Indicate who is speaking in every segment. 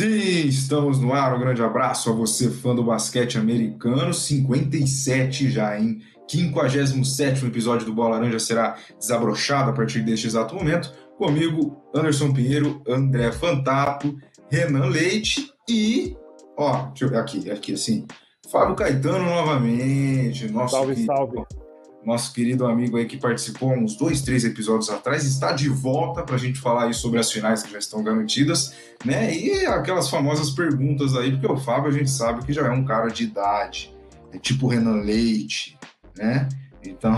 Speaker 1: Sim, estamos no ar. Um grande abraço a você, fã do basquete americano. 57 já, hein? 57 episódio do Bola Laranja será desabrochado a partir deste exato momento. Comigo, Anderson Pinheiro, André Fantato, Renan Leite e. Ó, deixa eu ver aqui, aqui assim. Fábio Caetano novamente. Nosso
Speaker 2: salve,
Speaker 1: querido,
Speaker 2: salve.
Speaker 1: Nosso querido amigo aí que participou uns dois, três episódios atrás, está de volta para a gente falar aí sobre as finais que já estão garantidas, né? E aquelas famosas perguntas aí, porque o Fábio a gente sabe que já é um cara de idade, é tipo Renan Leite, né? Então,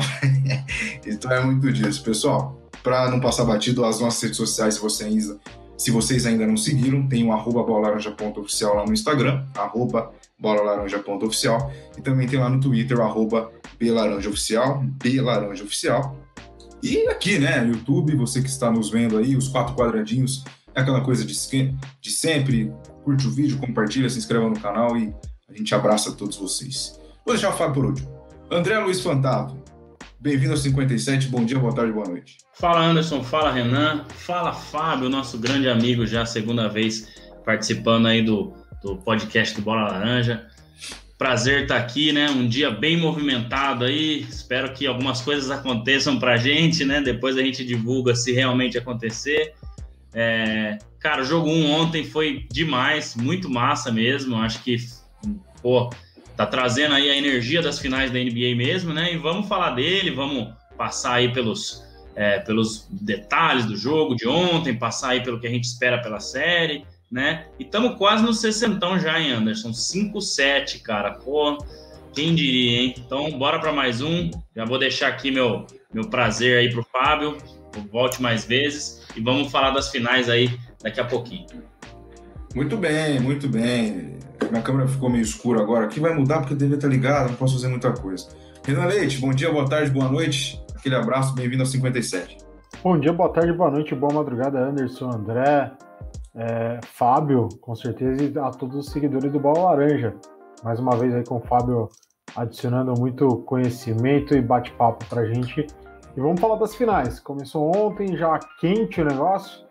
Speaker 1: então é muito disso. Pessoal, para não passar batido, as nossas redes sociais, se vocês, se vocês ainda não seguiram, tem o arroba lá no Instagram, arroba bolalaranja.oficial, e também tem lá no Twitter, arroba belaranjaoficial, belaranjaoficial. E aqui, né, YouTube, você que está nos vendo aí, os quatro quadradinhos, é aquela coisa de, de sempre, curte o vídeo, compartilha, se inscreva no canal e a gente abraça todos vocês. Vou deixar o Fábio por último. André Luiz Fantato, bem-vindo ao 57, bom dia, boa tarde, boa noite.
Speaker 3: Fala Anderson, fala Renan, fala Fábio, nosso grande amigo já segunda vez participando aí do, do podcast do Bola Laranja. Prazer estar aqui, né? Um dia bem movimentado aí. Espero que algumas coisas aconteçam pra gente, né? Depois a gente divulga se realmente acontecer. É... Cara, o jogo 1 ontem foi demais, muito massa mesmo. Acho que, pô, tá trazendo aí a energia das finais da NBA mesmo, né? E vamos falar dele, vamos passar aí pelos, é, pelos detalhes do jogo de ontem, passar aí pelo que a gente espera pela série, né? E estamos quase no 60 já, hein, Anderson? 5-7, cara. Pô, quem diria, hein? Então, bora para mais um. Já vou deixar aqui meu, meu prazer aí pro Fábio. Volte mais vezes e vamos falar das finais aí daqui a pouquinho.
Speaker 1: Muito bem, muito bem. Minha câmera ficou meio escura agora. Aqui vai mudar porque deve estar ligado, não posso fazer muita coisa. Renan Leite, bom dia, boa tarde, boa noite. Aquele abraço, bem-vindo ao 57.
Speaker 2: Bom dia, boa tarde, boa noite, boa madrugada, Anderson, André, é, Fábio, com certeza, e a todos os seguidores do Bola Laranja. Mais uma vez aí com o Fábio adicionando muito conhecimento e bate-papo pra gente. E vamos falar das finais. Começou ontem, já quente o negócio.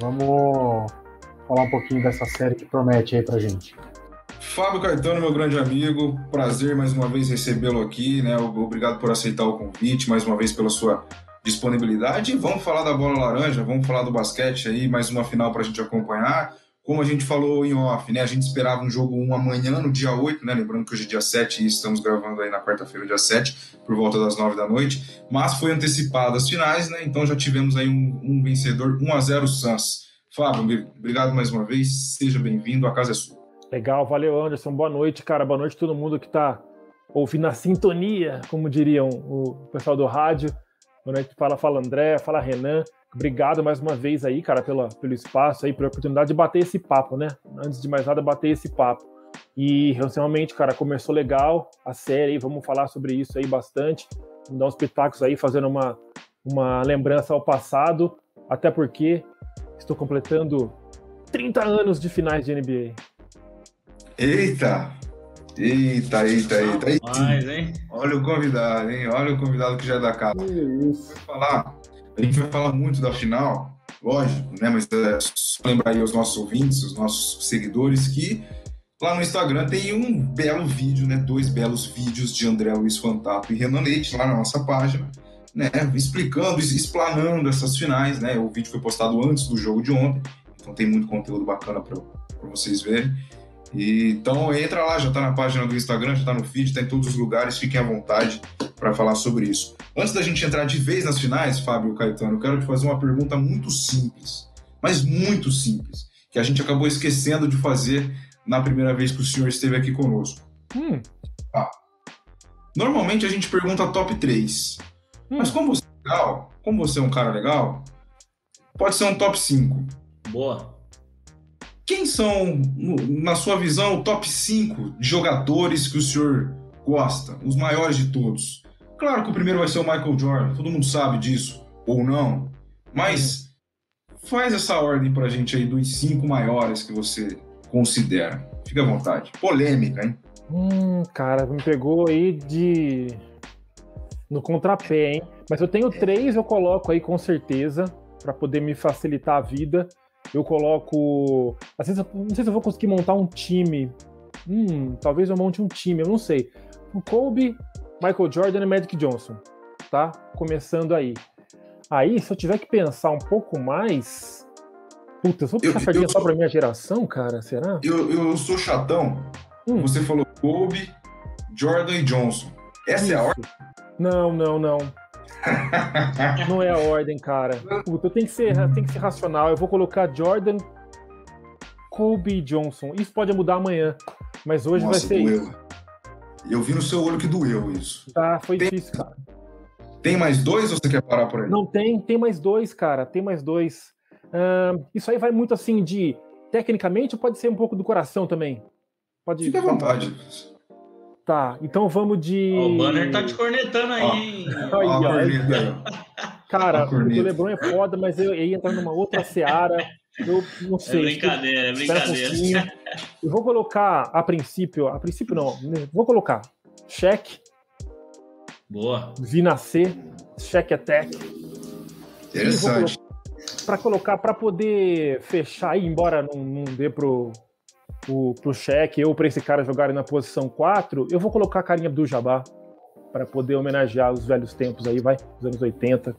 Speaker 2: Vamos falar um pouquinho dessa série que promete aí pra gente.
Speaker 1: Fábio Caetano, meu grande amigo, prazer mais uma vez recebê-lo aqui, né? Obrigado por aceitar o convite, mais uma vez pela sua disponibilidade. Vamos falar da bola laranja, vamos falar do basquete aí, mais uma final para a gente acompanhar. Como a gente falou em off, né? A gente esperava um jogo 1 amanhã, no dia 8, né? Lembrando que hoje é dia 7 e estamos gravando aí na quarta-feira, dia 7, por volta das 9 da noite. Mas foi antecipado as finais, né? Então já tivemos aí um, um vencedor, 1 a 0 Suns. Fábio, obrigado mais uma vez, seja bem-vindo, a casa é sua.
Speaker 2: Legal, valeu Anderson, boa noite, cara, boa noite a todo mundo que está ouvindo a sintonia, como diriam o pessoal do rádio. Boa noite, fala, fala André, fala Renan. Obrigado mais uma vez aí, cara, pela, pelo espaço aí, pela oportunidade de bater esse papo, né? Antes de mais nada, bater esse papo. E realmente, cara, começou legal a série, vamos falar sobre isso aí bastante. Vamos dar uns pitacos aí, fazendo uma, uma lembrança ao passado, até porque estou completando 30 anos de finais de NBA.
Speaker 1: Eita! Eita, eita, eita. eita.
Speaker 3: Rapaz, hein?
Speaker 1: Olha o convidado, hein? Olha o convidado que já é da casa.
Speaker 2: Isso.
Speaker 1: Vai falar, a gente vai falar muito da final, lógico, né? Mas é, só lembrar aí aos nossos ouvintes, os nossos seguidores, que lá no Instagram tem um belo vídeo, né? Dois belos vídeos de André Luiz Fantato e Renan Leite lá na nossa página, né? Explicando, explanando essas finais, né? O vídeo foi postado antes do jogo de ontem, então tem muito conteúdo bacana para vocês verem. E, então entra lá, já está na página do Instagram, já está no feed, está em todos os lugares, fiquem à vontade para falar sobre isso. Antes da gente entrar de vez nas finais, Fábio Caetano, eu quero te fazer uma pergunta muito simples, mas muito simples, que a gente acabou esquecendo de fazer na primeira vez que o senhor esteve aqui conosco.
Speaker 2: Hum.
Speaker 1: Ah, normalmente a gente pergunta top 3, hum. mas como você é legal, como você é um cara legal, pode ser um top 5.
Speaker 3: Boa.
Speaker 1: Quem são, na sua visão, o top 5 de jogadores que o senhor gosta, os maiores de todos? Claro que o primeiro vai ser o Michael Jordan, todo mundo sabe disso, ou não, mas faz essa ordem pra gente aí dos cinco maiores que você considera. Fique à vontade. Polêmica, hein?
Speaker 2: Hum, cara, me pegou aí de. no contrapé, hein? Mas eu tenho três, eu coloco aí com certeza, para poder me facilitar a vida. Eu coloco. Às vezes, não sei se eu vou conseguir montar um time. Hum, talvez eu monte um time, eu não sei. O Kobe, Michael Jordan e Magic Johnson, tá? Começando aí. Aí, se eu tiver que pensar um pouco mais. Puta, eu vou puxar sardinha só pra minha geração, cara? Será?
Speaker 1: Eu, eu sou chatão. Hum. Você falou Kobe, Jordan e Johnson. Essa Isso. é a ordem?
Speaker 2: Não, não, não. Não é a ordem, cara. Puta, tem que ser, tem que ser racional. Eu vou colocar Jordan, Kobe Johnson. Isso pode mudar amanhã, mas hoje Nossa, vai ser doeu. isso.
Speaker 1: Eu vi no seu olho que doeu isso.
Speaker 2: Tá, foi tem, difícil, cara.
Speaker 1: Tem mais dois ou você quer parar por aí?
Speaker 2: Não tem, tem mais dois, cara. Tem mais dois. Uh, isso aí vai muito assim de. Tecnicamente, pode ser um pouco do coração também.
Speaker 1: Pode Fique à vontade.
Speaker 2: Tá, então vamos de.
Speaker 3: o Banner tá te cornetando aí, hein?
Speaker 2: Cara, o Lebron é foda, mas eu ia entrar numa outra seara. Eu não sei.
Speaker 3: É brincadeira, é brincadeira.
Speaker 2: Um eu vou colocar, a princípio, a princípio não, vou colocar cheque.
Speaker 3: Boa.
Speaker 2: Vinascer, cheque attack.
Speaker 1: Interessante.
Speaker 2: Para colocar, para poder fechar, embora não, não dê pro, pro, pro cheque ou para esse cara jogarem na posição 4, eu vou colocar a carinha do Jabá para poder homenagear os velhos tempos aí, vai, dos anos 80.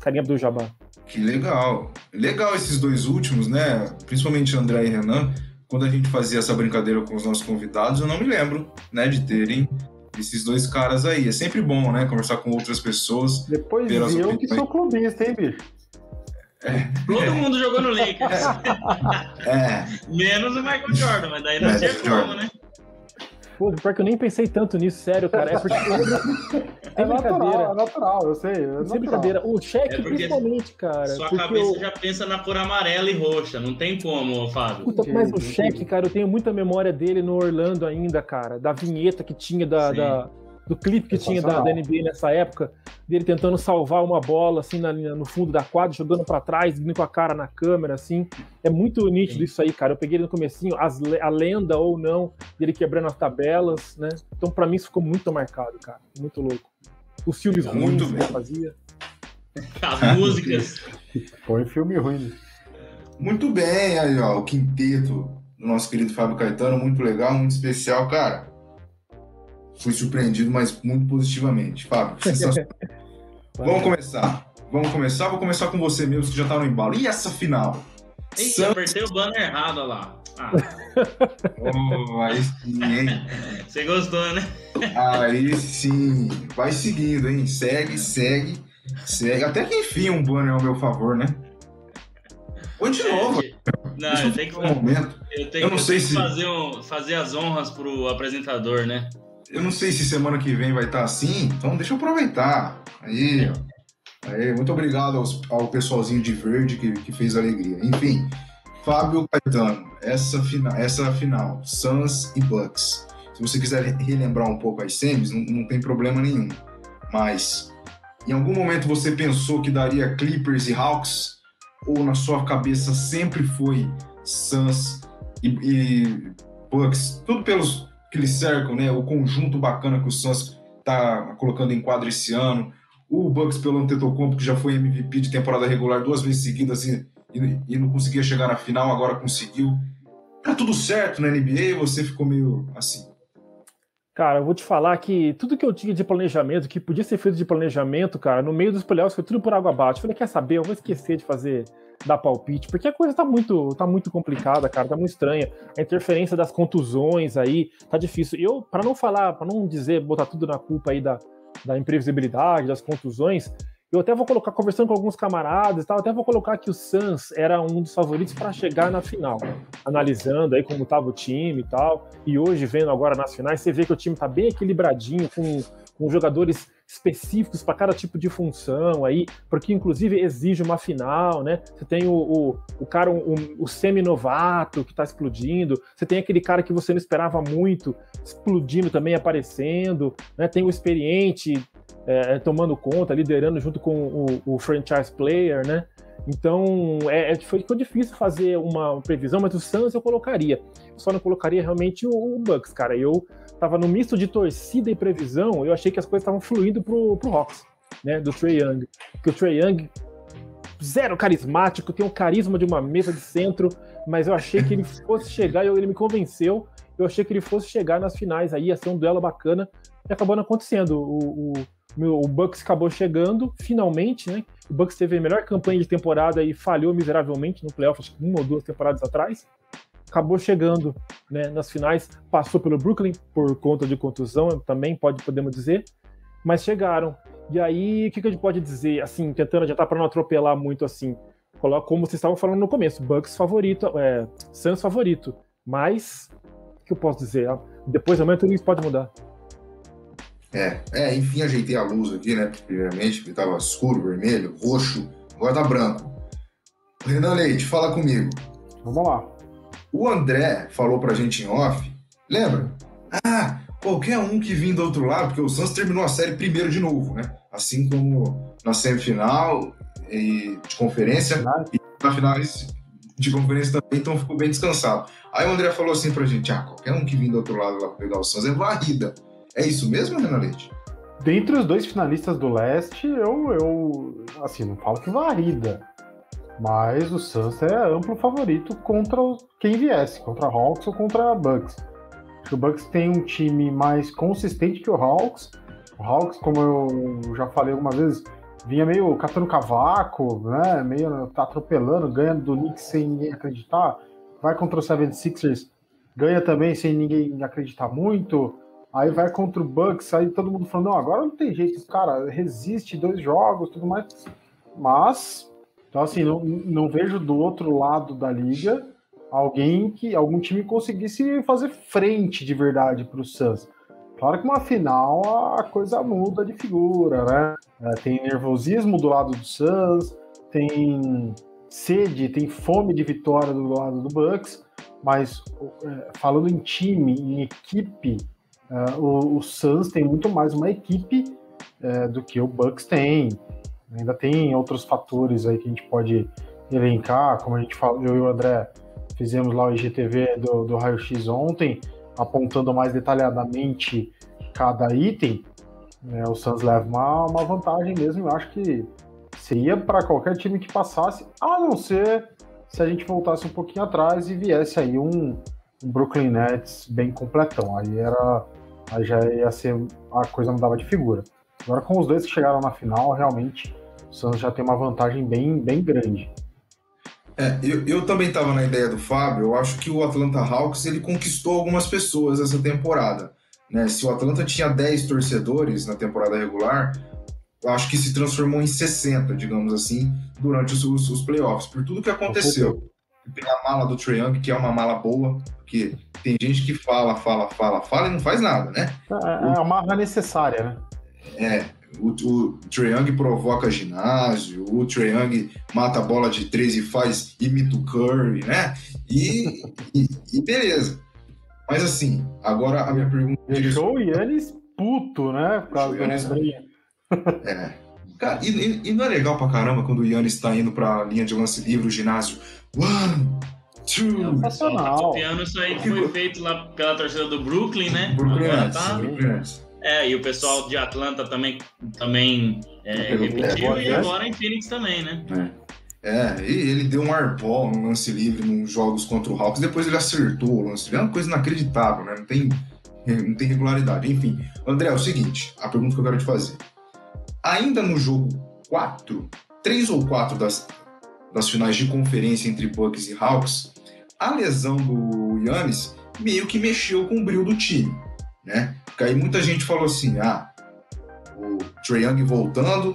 Speaker 2: Carinha do Jabá.
Speaker 1: Que legal. Legal esses dois últimos, né? Principalmente André e Renan. Quando a gente fazia essa brincadeira com os nossos convidados, eu não me lembro, né, de terem esses dois caras aí. É sempre bom, né, conversar com outras pessoas.
Speaker 2: Depois eu que sou clubista, hein, bicho?
Speaker 3: É. Todo mundo jogou no Lakers.
Speaker 1: É.
Speaker 3: Menos o Michael Jordan, mas daí não tinha como, né?
Speaker 2: Pô, pior que eu nem pensei tanto nisso, sério, cara. É porque.
Speaker 4: é natural, é natural, eu sei. É
Speaker 2: Sem brincadeira. O cheque, é principalmente, cara.
Speaker 3: Sua cabeça eu... já pensa na cor amarela e roxa, não tem como, Fábio.
Speaker 2: Puta, mas o cheque, cara, eu tenho muita memória dele no Orlando ainda, cara. Da vinheta que tinha da, da do clipe que tinha da, da, NBA nessa época, dele tentando salvar uma bola assim na, no fundo da quadra, jogando para trás, vindo com a cara na câmera, assim. É muito nítido Sim. isso aí, cara. Eu peguei ele no comecinho, as, a lenda ou não, dele quebrando as tabelas, né? Então, para mim, isso ficou muito marcado, cara. Muito louco. Os filmes é ruins que ele fazia.
Speaker 3: As músicas.
Speaker 4: Foi filme ruim.
Speaker 1: Muito bem, aí, ó, o quinteto do nosso querido Fábio Caetano, muito legal, muito especial, cara fui surpreendido, mas muito positivamente. Fábio, Vamos começar. Vamos começar. Vou começar com você mesmo, que já tá no embalo. E essa final?
Speaker 3: Ih, Santos... apertei o banner errado lá. Ah.
Speaker 1: oh, aí sim, hein?
Speaker 3: Você gostou, né?
Speaker 1: Aí sim. Vai seguindo, hein? Segue, segue, segue. Até que enfim um banner ao meu favor, né? Põe de novo.
Speaker 3: Não, eu tenho que, um momento. eu tenho, eu não eu sei se... que fazer, um, fazer as honras pro apresentador, né?
Speaker 1: Eu não sei se semana que vem vai estar assim, então deixa eu aproveitar. Aí, aí muito obrigado aos, ao pessoalzinho de verde que, que fez alegria. Enfim, Fábio Caetano, essa, fina, essa final, Suns e Bucks. Se você quiser relembrar um pouco as semis, não, não tem problema nenhum. Mas, em algum momento você pensou que daria Clippers e Hawks? Ou na sua cabeça sempre foi Suns e, e Bucks? Tudo pelos que lhe cercam, né? O conjunto bacana que o Suns está colocando em quadro esse ano. O Bucks pelo Antetokounmpo, que já foi MVP de temporada regular duas vezes seguidas e, e, e não conseguia chegar na final, agora conseguiu. Tá tudo certo na NBA você ficou meio assim.
Speaker 2: Cara, eu vou te falar que tudo que eu tinha de planejamento, que podia ser feito de planejamento, cara, no meio dos playoffs foi tudo por água abaixo. Eu falei, quer saber? Eu vou esquecer de fazer dar palpite, porque a coisa tá muito, tá muito complicada, cara, tá muito estranha. A interferência das contusões aí tá difícil. Eu, para não falar, para não dizer, botar tudo na culpa aí da, da imprevisibilidade, das contusões, eu até vou colocar, conversando com alguns camaradas e tal, até vou colocar que o Suns era um dos favoritos para chegar na final. Analisando aí como tava o time e tal. E hoje, vendo agora nas finais, você vê que o time tá bem equilibradinho, com, com jogadores específicos para cada tipo de função aí, porque inclusive exige uma final, né? Você tem o, o, o cara, o, o semi-novato que está explodindo, você tem aquele cara que você não esperava muito explodindo também, aparecendo, né? Tem o experiente é, tomando conta, liderando junto com o, o franchise player, né? Então, é, é, foi, ficou difícil fazer uma previsão, mas o Suns eu colocaria. Eu só não colocaria realmente o, o Bucks, cara. Eu tava no misto de torcida e previsão, eu achei que as coisas estavam fluindo pro, pro Hawks, né, do Trey Young. Porque o Trey Young zero carismático, tem o carisma de uma mesa de centro, mas eu achei que ele fosse chegar e ele me convenceu. Eu achei que ele fosse chegar nas finais aí, ia ser um duelo bacana, e acabou não acontecendo. O, o, o Bucks acabou chegando, finalmente, né? O Bucks teve a melhor campanha de temporada e falhou miseravelmente no playoff, acho que uma ou duas temporadas atrás. Acabou chegando né, nas finais, passou pelo Brooklyn por conta de contusão, também pode podemos dizer, mas chegaram. E aí, o que, que a gente pode dizer, assim, tentando já tá para não atropelar muito assim, como vocês estavam falando no começo, Bucks favorito, é, Suns favorito, mas o que eu posso dizer? Ah, depois amanhã tudo isso pode mudar.
Speaker 1: É, é, enfim, ajeitei a luz aqui, né? Primeiramente, porque estava escuro, vermelho, roxo, agora tá branco. Renan Leite, fala comigo.
Speaker 4: Vamos lá.
Speaker 1: O André falou pra gente em off, lembra? Ah, qualquer um que vim do outro lado, porque o Santos terminou a série primeiro de novo, né? Assim como na semifinal e de conferência e na final de conferência também, então ficou bem descansado. Aí o André falou assim pra gente: ah, qualquer um que vim do outro lado lá pra pegar o Santos é varrida. É isso mesmo, Renan Leite?
Speaker 4: Dentre os dois finalistas do leste, eu, eu assim, não falo que varrida. Mas o Suns é amplo favorito contra quem viesse, contra Hawks ou contra Bucks. O Bucks tem um time mais consistente que o Hawks. O Hawks, como eu já falei algumas vezes, vinha meio catando cavaco, né? Meio tá atropelando, ganha do Knicks sem ninguém acreditar. Vai contra o 76ers, ganha também sem ninguém acreditar muito. Aí vai contra o Bucks, aí todo mundo falando, não, agora não tem jeito, cara, resiste dois jogos, tudo mais. Mas, então assim, não, não vejo do outro lado da liga alguém que, algum time conseguisse fazer frente de verdade para o Suns. Claro que uma final a coisa muda de figura, né? É, tem nervosismo do lado do Suns, tem sede, tem fome de vitória do lado do Bucks, mas é, falando em time, em equipe, Uh, o, o, Suns tem muito mais uma equipe uh, do que o Bucks tem. Ainda tem outros fatores aí que a gente pode elencar, como a gente falou, eu e o André fizemos lá o IGTV do, do Raio X ontem, apontando mais detalhadamente cada item. Né, o Suns leva uma, uma vantagem mesmo, eu acho que seria para qualquer time que passasse, a não ser se a gente voltasse um pouquinho atrás e viesse aí um, um Brooklyn Nets bem completão. Aí era Aí já ia ser. A coisa mudava de figura. Agora, com os dois que chegaram na final, realmente o Santos já tem uma vantagem bem, bem grande.
Speaker 1: É, eu, eu também estava na ideia do Fábio. Eu acho que o Atlanta Hawks ele conquistou algumas pessoas essa temporada. Né? Se o Atlanta tinha 10 torcedores na temporada regular, eu acho que se transformou em 60, digamos assim, durante os, os, os playoffs, por tudo que aconteceu pela mala do Trae Young, que é uma mala boa, porque tem gente que fala, fala, fala, fala e não faz nada, né?
Speaker 4: É, é uma marra necessária, né?
Speaker 1: É, o, o Young provoca ginásio, o Trae Young mata a bola de três e faz, imita o Curry, né? E, e, e beleza. Mas assim, agora a minha pergunta...
Speaker 4: Deixou o Yannis puto, né? Por causa
Speaker 1: da É. Cara, e, e, não é legal pra caramba quando o Yannis está indo pra linha de lance livre, o ginásio, One, two.
Speaker 3: É sensacional. Tá isso aí que foi feito lá pela torcida do Brooklyn, né? Brooklyn, Agora tá... Brooklyn. É, e o pessoal de Atlanta também, também é, repetiu, é, e agora em Phoenix também, né?
Speaker 1: É. é. e ele deu um airball no lance livre nos jogos contra o Hawks, depois ele acertou o lance livre. É uma coisa inacreditável, né? Não tem, não tem regularidade. Enfim, André, é o seguinte, a pergunta que eu quero te fazer. Ainda no jogo 4, 3 ou 4 das, das finais de conferência entre Bucks e Hawks, a lesão do Yannis meio que mexeu com o brilho do time, né? Porque aí muita gente falou assim, ah, o Trae Young voltando,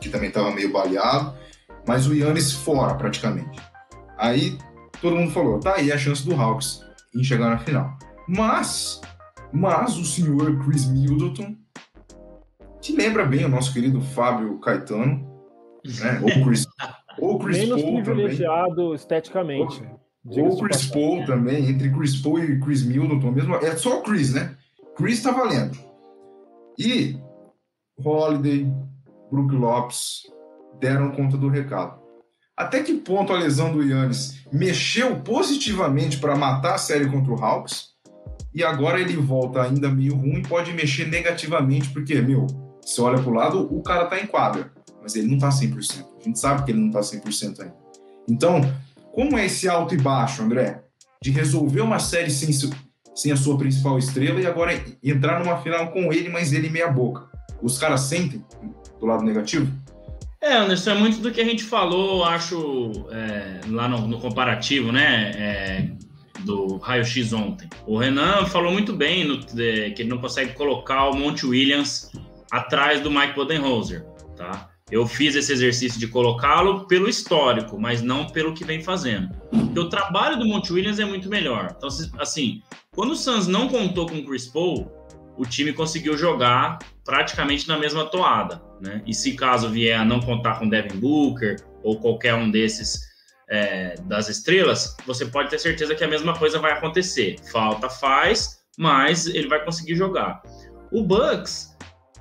Speaker 1: que também estava meio baleado, mas o Yannis fora praticamente. Aí todo mundo falou, tá aí a chance do Hawks em chegar na final. Mas, mas o senhor Chris Middleton, que lembra bem o nosso querido Fábio Caetano, né? Ou Chris, ou Chris
Speaker 2: Menos Paul privilegiado também. esteticamente.
Speaker 1: Ou Chris Paul também, entre Chris Paul e Chris Middleton mesmo. É só o Chris, né? Chris tá valendo. E Holiday, Brook Lopes deram conta do recado. Até que ponto a lesão do Yannis mexeu positivamente para matar a série contra o Hawks? E agora ele volta ainda meio ruim, pode mexer negativamente, porque, meu, você olha pro lado, o cara tá em quadra. Mas ele não tá 100%. A gente sabe que ele não tá 100% ainda. Então, como é esse alto e baixo, André? De resolver uma série sem, sem a sua principal estrela e agora entrar numa final com ele, mas ele meia boca. Os caras sentem do lado negativo?
Speaker 3: É, Anderson, é muito do que a gente falou, acho, é, lá no, no, comparativo, né? É, do raio-x ontem. O Renan falou muito bem no, de, que ele não consegue colocar o Monte Williams atrás do Mike Bodenholzer, tá? Eu fiz esse exercício de colocá-lo pelo histórico, mas não pelo que vem fazendo. Porque o trabalho do Monte Williams é muito melhor. Então, assim, quando o Suns não contou com o Chris Paul, o time conseguiu jogar praticamente na mesma toada, né? E se caso vier a não contar com Devin Booker ou qualquer um desses é, das estrelas, você pode ter certeza que a mesma coisa vai acontecer. Falta faz, mas ele vai conseguir jogar. O Bucks,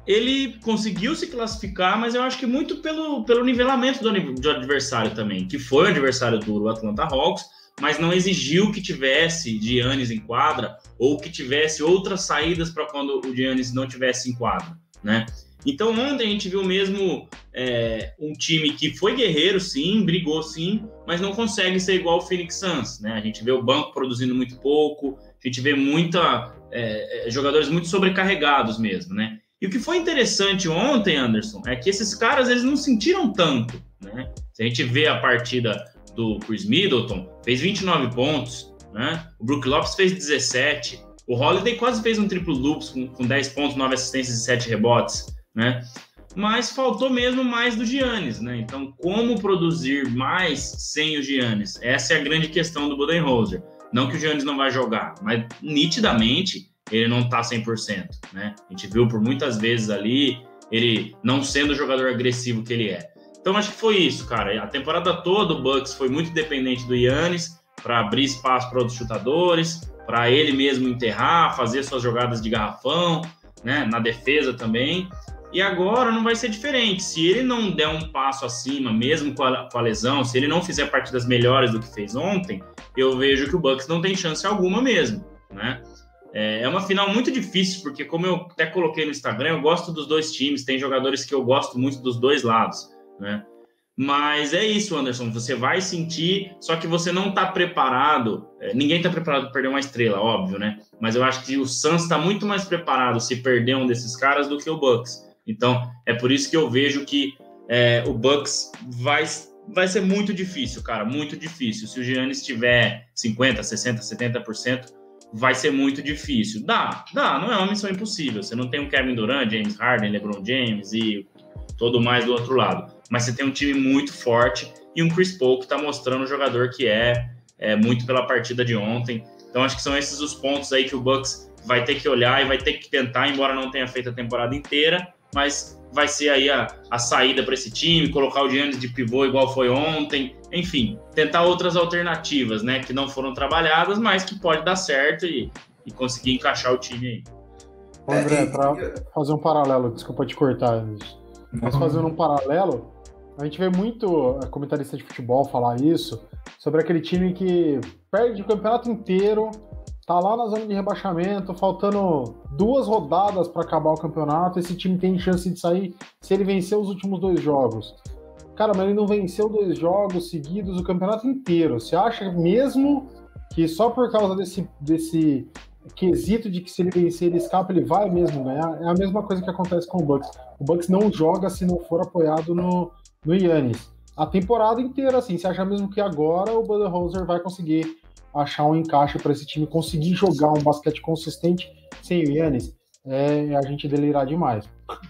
Speaker 3: ele conseguiu se classificar, mas eu acho que muito pelo, pelo nivelamento do, do adversário também, que foi o adversário duro, o Atlanta Hawks, mas não exigiu que tivesse Giannis em quadra ou que tivesse outras saídas para quando o Giannis não tivesse em quadra, né? Então ontem a gente viu mesmo é, um time que foi guerreiro, sim, brigou sim, mas não consegue ser igual o Phoenix Suns, né? A gente vê o banco produzindo muito pouco, a gente vê muita é, é jogadores muito sobrecarregados mesmo, né? E o que foi interessante ontem, Anderson, é que esses caras eles não sentiram tanto, né? Se a gente vê a partida do Chris Middleton, fez 29 pontos, né? O Brook Lopes fez 17. O Holiday quase fez um triplo duplo com, com 10 pontos, 9 assistências e 7 rebotes, né? Mas faltou mesmo mais do Giannis, né? Então, como produzir mais sem o Giannis? Essa é a grande questão do Budenholzer. Não que o Giannis não vai jogar, mas nitidamente ele não tá 100%, né? A gente viu por muitas vezes ali ele não sendo o jogador agressivo que ele é. Então acho que foi isso, cara. A temporada toda o Bucks foi muito dependente do Yannis para abrir espaço para outros chutadores, para ele mesmo enterrar, fazer suas jogadas de garrafão, né, na defesa também. E agora não vai ser diferente. Se ele não der um passo acima, mesmo com a, com a, lesão, se ele não fizer partidas melhores do que fez ontem, eu vejo que o Bucks não tem chance alguma mesmo, né? É, é uma final muito difícil, porque como eu até coloquei no Instagram, eu gosto dos dois times, tem jogadores que eu gosto muito dos dois lados né? Mas é isso, Anderson. Você vai sentir, só que você não está preparado. É, ninguém está preparado para perder uma estrela, óbvio, né? Mas eu acho que o Suns está muito mais preparado se perder um desses caras do que o Bucks. Então é por isso que eu vejo que é, o Bucks vai, vai ser muito difícil, cara, muito difícil. Se o Giannis tiver 50, 60, 70%, vai ser muito difícil. Dá, dá, não é uma missão impossível. Você não tem um Kevin Durant, James Harden, LeBron James e todo mais do outro lado mas você tem um time muito forte e um Chris Paul que está mostrando o jogador que é, é, muito pela partida de ontem. Então acho que são esses os pontos aí que o Bucks vai ter que olhar e vai ter que tentar, embora não tenha feito a temporada inteira, mas vai ser aí a, a saída para esse time, colocar o Giannis de pivô igual foi ontem, enfim, tentar outras alternativas, né, que não foram trabalhadas, mas que pode dar certo e, e conseguir encaixar o time aí.
Speaker 4: André, para fazer um paralelo, desculpa te cortar, mas fazendo um paralelo, a gente vê muito a comentarista de futebol falar isso, sobre aquele time que perde o campeonato inteiro, tá lá na zona de rebaixamento, faltando duas rodadas para acabar o campeonato, esse time tem chance de sair se ele vencer os últimos dois jogos. Cara, mas ele não venceu dois jogos seguidos o campeonato inteiro. Você acha mesmo que só por causa desse, desse quesito de que se ele vencer ele escapa, ele vai mesmo ganhar? É a mesma coisa que acontece com o Bucks. O Bucks não joga se não for apoiado no, no Yannis. A temporada inteira, assim, você acha mesmo que agora o Budenholzer vai conseguir achar um encaixe para esse time conseguir jogar um basquete consistente sem o Yannis? É a gente delirar demais.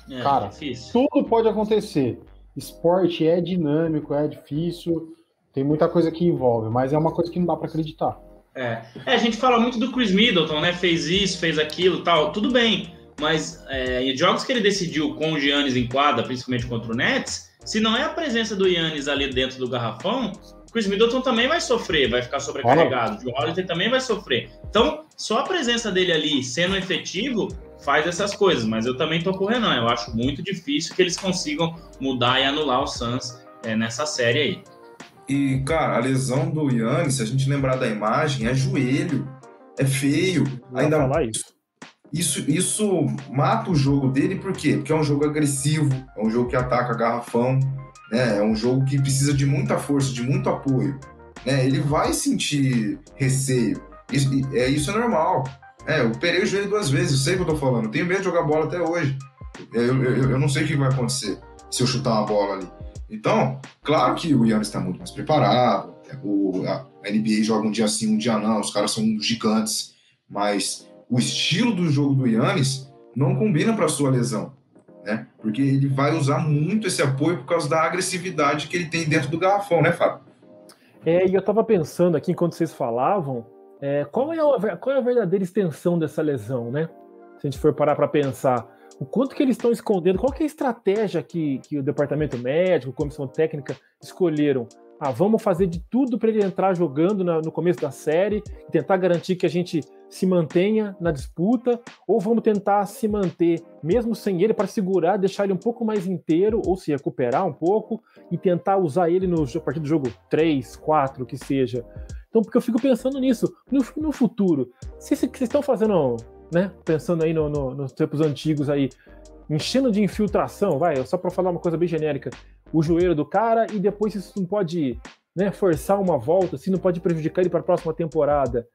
Speaker 4: É, Cara, é tudo pode acontecer. Esporte é dinâmico, é difícil, tem muita coisa que envolve, mas é uma coisa que não dá para acreditar.
Speaker 3: É. é. a gente fala muito do Chris Middleton, né? Fez isso, fez aquilo tal, tudo bem. Mas é, em jogos que ele decidiu com o Giannis em quadra, principalmente contra o Nets, se não é a presença do Yannis ali dentro do garrafão, Chris Middleton também vai sofrer, vai ficar sobrecarregado. O Holiday também vai sofrer. Então, só a presença dele ali sendo efetivo faz essas coisas. Mas eu também tô com o Renan. Eu acho muito difícil que eles consigam mudar e anular o Suns é, nessa série aí.
Speaker 1: E, cara, a lesão do Yannis, se a gente lembrar da imagem, é joelho, é feio.
Speaker 2: Ainda falar isso.
Speaker 1: Isso, isso mata o jogo dele, por quê? Porque é um jogo agressivo, é um jogo que ataca garrafão, né? é um jogo que precisa de muita força, de muito apoio. Né? Ele vai sentir receio. Isso, é, isso é normal. É, eu perei o joelho duas vezes, eu sei o que eu tô falando. tenho medo de jogar bola até hoje. Eu, eu, eu não sei o que vai acontecer se eu chutar uma bola ali. Então, claro que o Yannis está muito mais preparado. O, a NBA joga um dia sim, um dia não. Os caras são gigantes. Mas o estilo do jogo do Yannis não combina para sua lesão, né? Porque ele vai usar muito esse apoio por causa da agressividade que ele tem dentro do garrafão, né, Fábio?
Speaker 2: É, e eu estava pensando aqui enquanto vocês falavam, é, qual, é a, qual é a verdadeira extensão dessa lesão, né? Se a gente for parar para pensar, o quanto que eles estão escondendo, qual é a estratégia que, que o departamento médico, comissão técnica escolheram ah, vamos fazer de tudo para ele entrar jogando na, no começo da série tentar garantir que a gente se mantenha na disputa, ou vamos tentar se manter mesmo sem ele para segurar, deixar ele um pouco mais inteiro ou se recuperar um pouco e tentar usar ele no, a partir do jogo 3, 4, que seja. Então, porque eu fico pensando nisso, no, no futuro, se vocês estão fazendo, né, pensando aí no, no, nos tempos antigos aí, enchendo de infiltração, vai, só para falar uma coisa bem genérica, o joelho do cara e depois isso não pode né, forçar uma volta, se não pode prejudicar ele para a próxima temporada.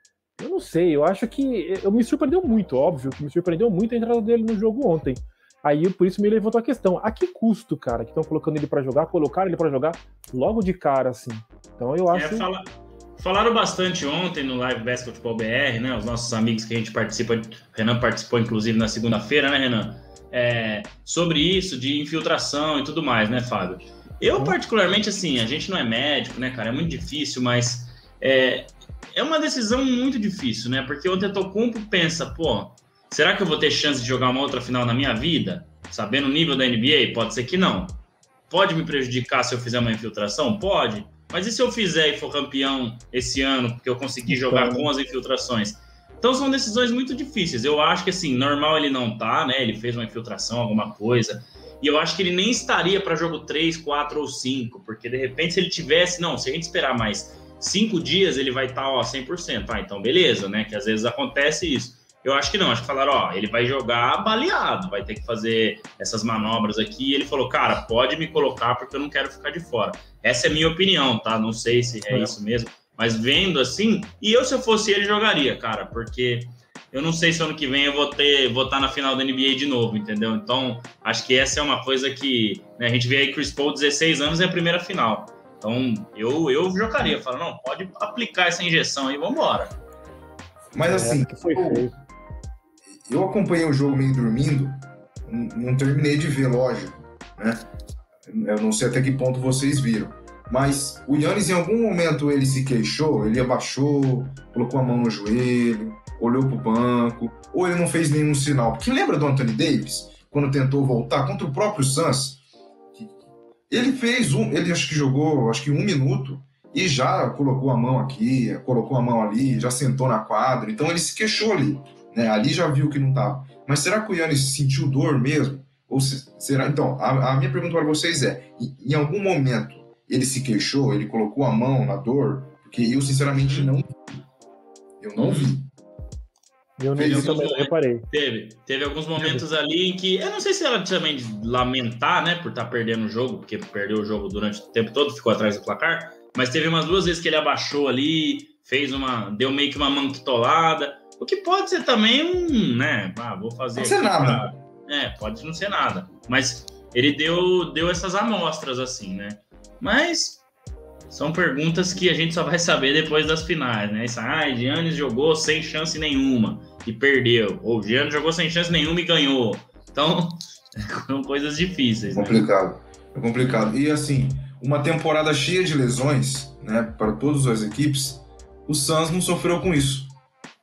Speaker 2: Eu não sei, eu acho que eu me surpreendeu muito, óbvio, que me surpreendeu muito a entrada dele no jogo ontem. Aí por isso me levantou a questão, a que custo, cara, que estão colocando ele para jogar, colocaram ele para jogar logo de cara assim. Então eu acho é,
Speaker 3: fala... Falaram bastante ontem no Live Basketball BR, né? Os nossos amigos que a gente participa, Renan participou inclusive na segunda-feira, né, Renan? É, sobre isso, de infiltração e tudo mais, né, Fábio? Eu, uhum. particularmente, assim, a gente não é médico, né, cara? É muito difícil, mas é, é uma decisão muito difícil, né? Porque o Tetocumpo pensa, pô, será que eu vou ter chance de jogar uma outra final na minha vida? Sabendo o nível da NBA? Pode ser que não. Pode me prejudicar se eu fizer uma infiltração? Pode. Mas e se eu fizer e for campeão esse ano, porque eu consegui jogar então... com as infiltrações? Então são decisões muito difíceis. Eu acho que assim, normal ele não tá, né? Ele fez uma infiltração, alguma coisa. E eu acho que ele nem estaria para jogo 3, 4 ou 5, porque de repente se ele tivesse, não, se a gente esperar mais 5 dias, ele vai estar, tá, ó, 100%. Ah, então beleza, né? Que às vezes acontece isso. Eu acho que não, acho que falaram, ó, ele vai jogar baleado, vai ter que fazer essas manobras aqui. E ele falou, cara, pode me colocar porque eu não quero ficar de fora. Essa é a minha opinião, tá? Não sei se é, é. isso mesmo. Mas vendo assim, e eu se eu fosse ele jogaria, cara, porque eu não sei se ano que vem eu vou ter vou estar tá na final da NBA de novo, entendeu? Então, acho que essa é uma coisa que né, a gente vê aí Chris Paul 16 anos é a primeira final. Então, eu eu jogaria, falo, não, pode aplicar essa injeção aí, vamos embora.
Speaker 1: Mas é, assim, eu, eu acompanhei o jogo meio dormindo, não terminei de ver, lógico, né? Eu não sei até que ponto vocês viram. Mas o Yannis, em algum momento, ele se queixou, ele abaixou, colocou a mão no joelho, olhou pro banco, ou ele não fez nenhum sinal. Porque lembra do Anthony Davis, quando tentou voltar contra o próprio Suns? Ele fez um, ele acho que jogou, acho que um minuto, e já colocou a mão aqui, colocou a mão ali, já sentou na quadra. Então ele se queixou ali, né? Ali já viu que não estava. Mas será que o Yannis sentiu dor mesmo? Ou se, será? Então, a, a minha pergunta para vocês é: em algum momento ele se queixou, ele colocou a mão na dor, porque eu sinceramente não vi. Eu não vi.
Speaker 2: Eu não vi também, não reparei.
Speaker 3: Teve, teve alguns momentos ali em que, eu não sei se ela também lamentar, né, por estar tá perdendo o jogo, porque perdeu o jogo durante o tempo todo, ficou atrás do placar, mas teve umas duas vezes que ele abaixou ali, fez uma, deu meio que uma manquitolada, o que pode ser também um, né, ah, vou fazer...
Speaker 1: Pode ser nada. Pra...
Speaker 3: É, pode não ser nada, mas ele deu, deu essas amostras assim, né? Mas são perguntas que a gente só vai saber depois das finais, né? Isso, ah, Giannis jogou sem chance nenhuma e perdeu. Ou Giannis jogou sem chance nenhuma e ganhou. Então, são coisas difíceis.
Speaker 1: É complicado. Né? É complicado. E assim, uma temporada cheia de lesões, né, para todas as equipes, o Suns não sofreu com isso,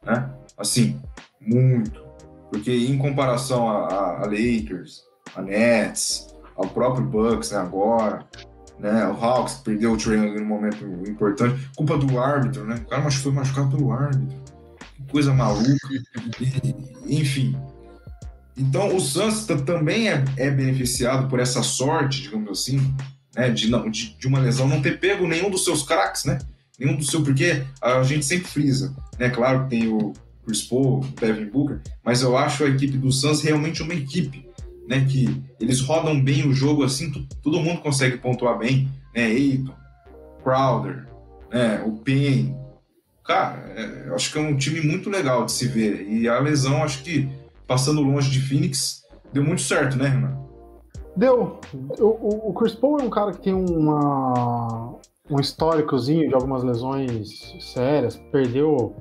Speaker 1: né? Assim, muito. Porque em comparação a, a, a Lakers, a Nets, ao próprio Bucks, né, agora, né? O Hawks perdeu o Trae no momento importante, culpa do árbitro, né? O cara foi machucado pelo árbitro. Que coisa maluca. Enfim. Então o Suns também é, é, beneficiado por essa sorte, digamos assim, né? De, não, de, de, uma lesão não ter pego nenhum dos seus craques, né? Nenhum do seu, porque a gente sempre frisa, né? Claro que tem o, Chris Paul, Devin Booker, mas eu acho a equipe do Suns realmente uma equipe, né? Que eles rodam bem o jogo assim, todo mundo consegue pontuar bem, né? Aiton, Crowder, né? O Payne. Cara, é, acho que é um time muito legal de se ver. E a lesão, acho que passando longe de Phoenix, deu muito certo, né, Renan?
Speaker 4: Deu. O, o, Chris Paul é um cara que tem uma, um históricozinho de algumas lesões sérias. Perdeu,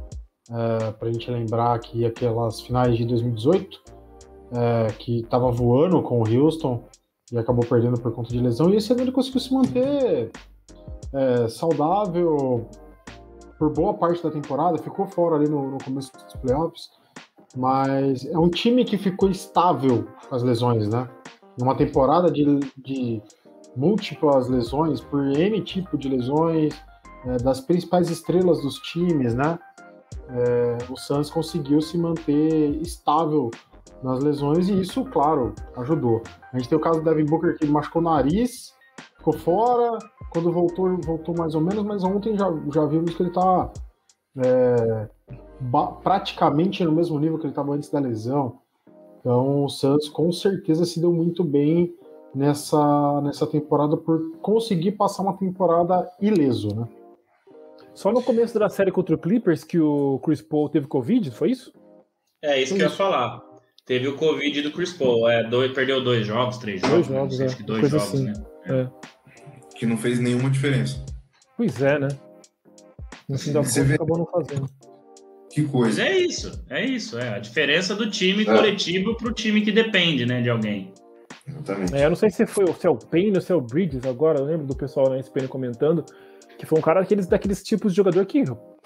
Speaker 4: é, pra gente lembrar aqui, aquelas finais de 2018, é, que tava voando com o Houston e acabou perdendo por conta de lesão. E esse ano ele conseguiu se manter é, saudável por boa parte da temporada, ficou fora ali no, no começo dos playoffs, mas é um time que ficou estável com as lesões, né? Numa temporada de, de múltiplas lesões, por N tipo de lesões, é, das principais estrelas dos times, né? É, o Suns conseguiu se manter estável nas lesões e isso, claro, ajudou. A gente tem o caso do Devin Booker que machucou o nariz, ficou fora, quando voltou, voltou mais ou menos, mas ontem já, já vimos que ele está é, praticamente no mesmo nível que ele estava antes da lesão. Então o Santos com certeza se deu muito bem nessa, nessa temporada por conseguir passar uma temporada ileso, né?
Speaker 2: Só no começo da série contra o Clippers que o Chris Paul teve Covid, foi isso?
Speaker 3: É isso foi que isso. eu ia falar. Teve o Covid do Chris Paul. É, dois, perdeu dois jogos, três
Speaker 2: jogos.
Speaker 3: Dois
Speaker 2: jogos, né?
Speaker 3: Acho que dois jogos, assim. né? É.
Speaker 1: Que não fez nenhuma diferença.
Speaker 2: Pois é, né? No fim da conta, vê... acabou não fazendo.
Speaker 1: Que coisa.
Speaker 3: Mas é isso, é isso. É a diferença do time é. coletivo pro time que depende, né, de alguém.
Speaker 2: Exatamente. É, eu não sei se foi se é o Payne ou se é o Bridges agora, eu lembro do pessoal na SPN comentando que foi um cara daqueles, daqueles tipos de jogador que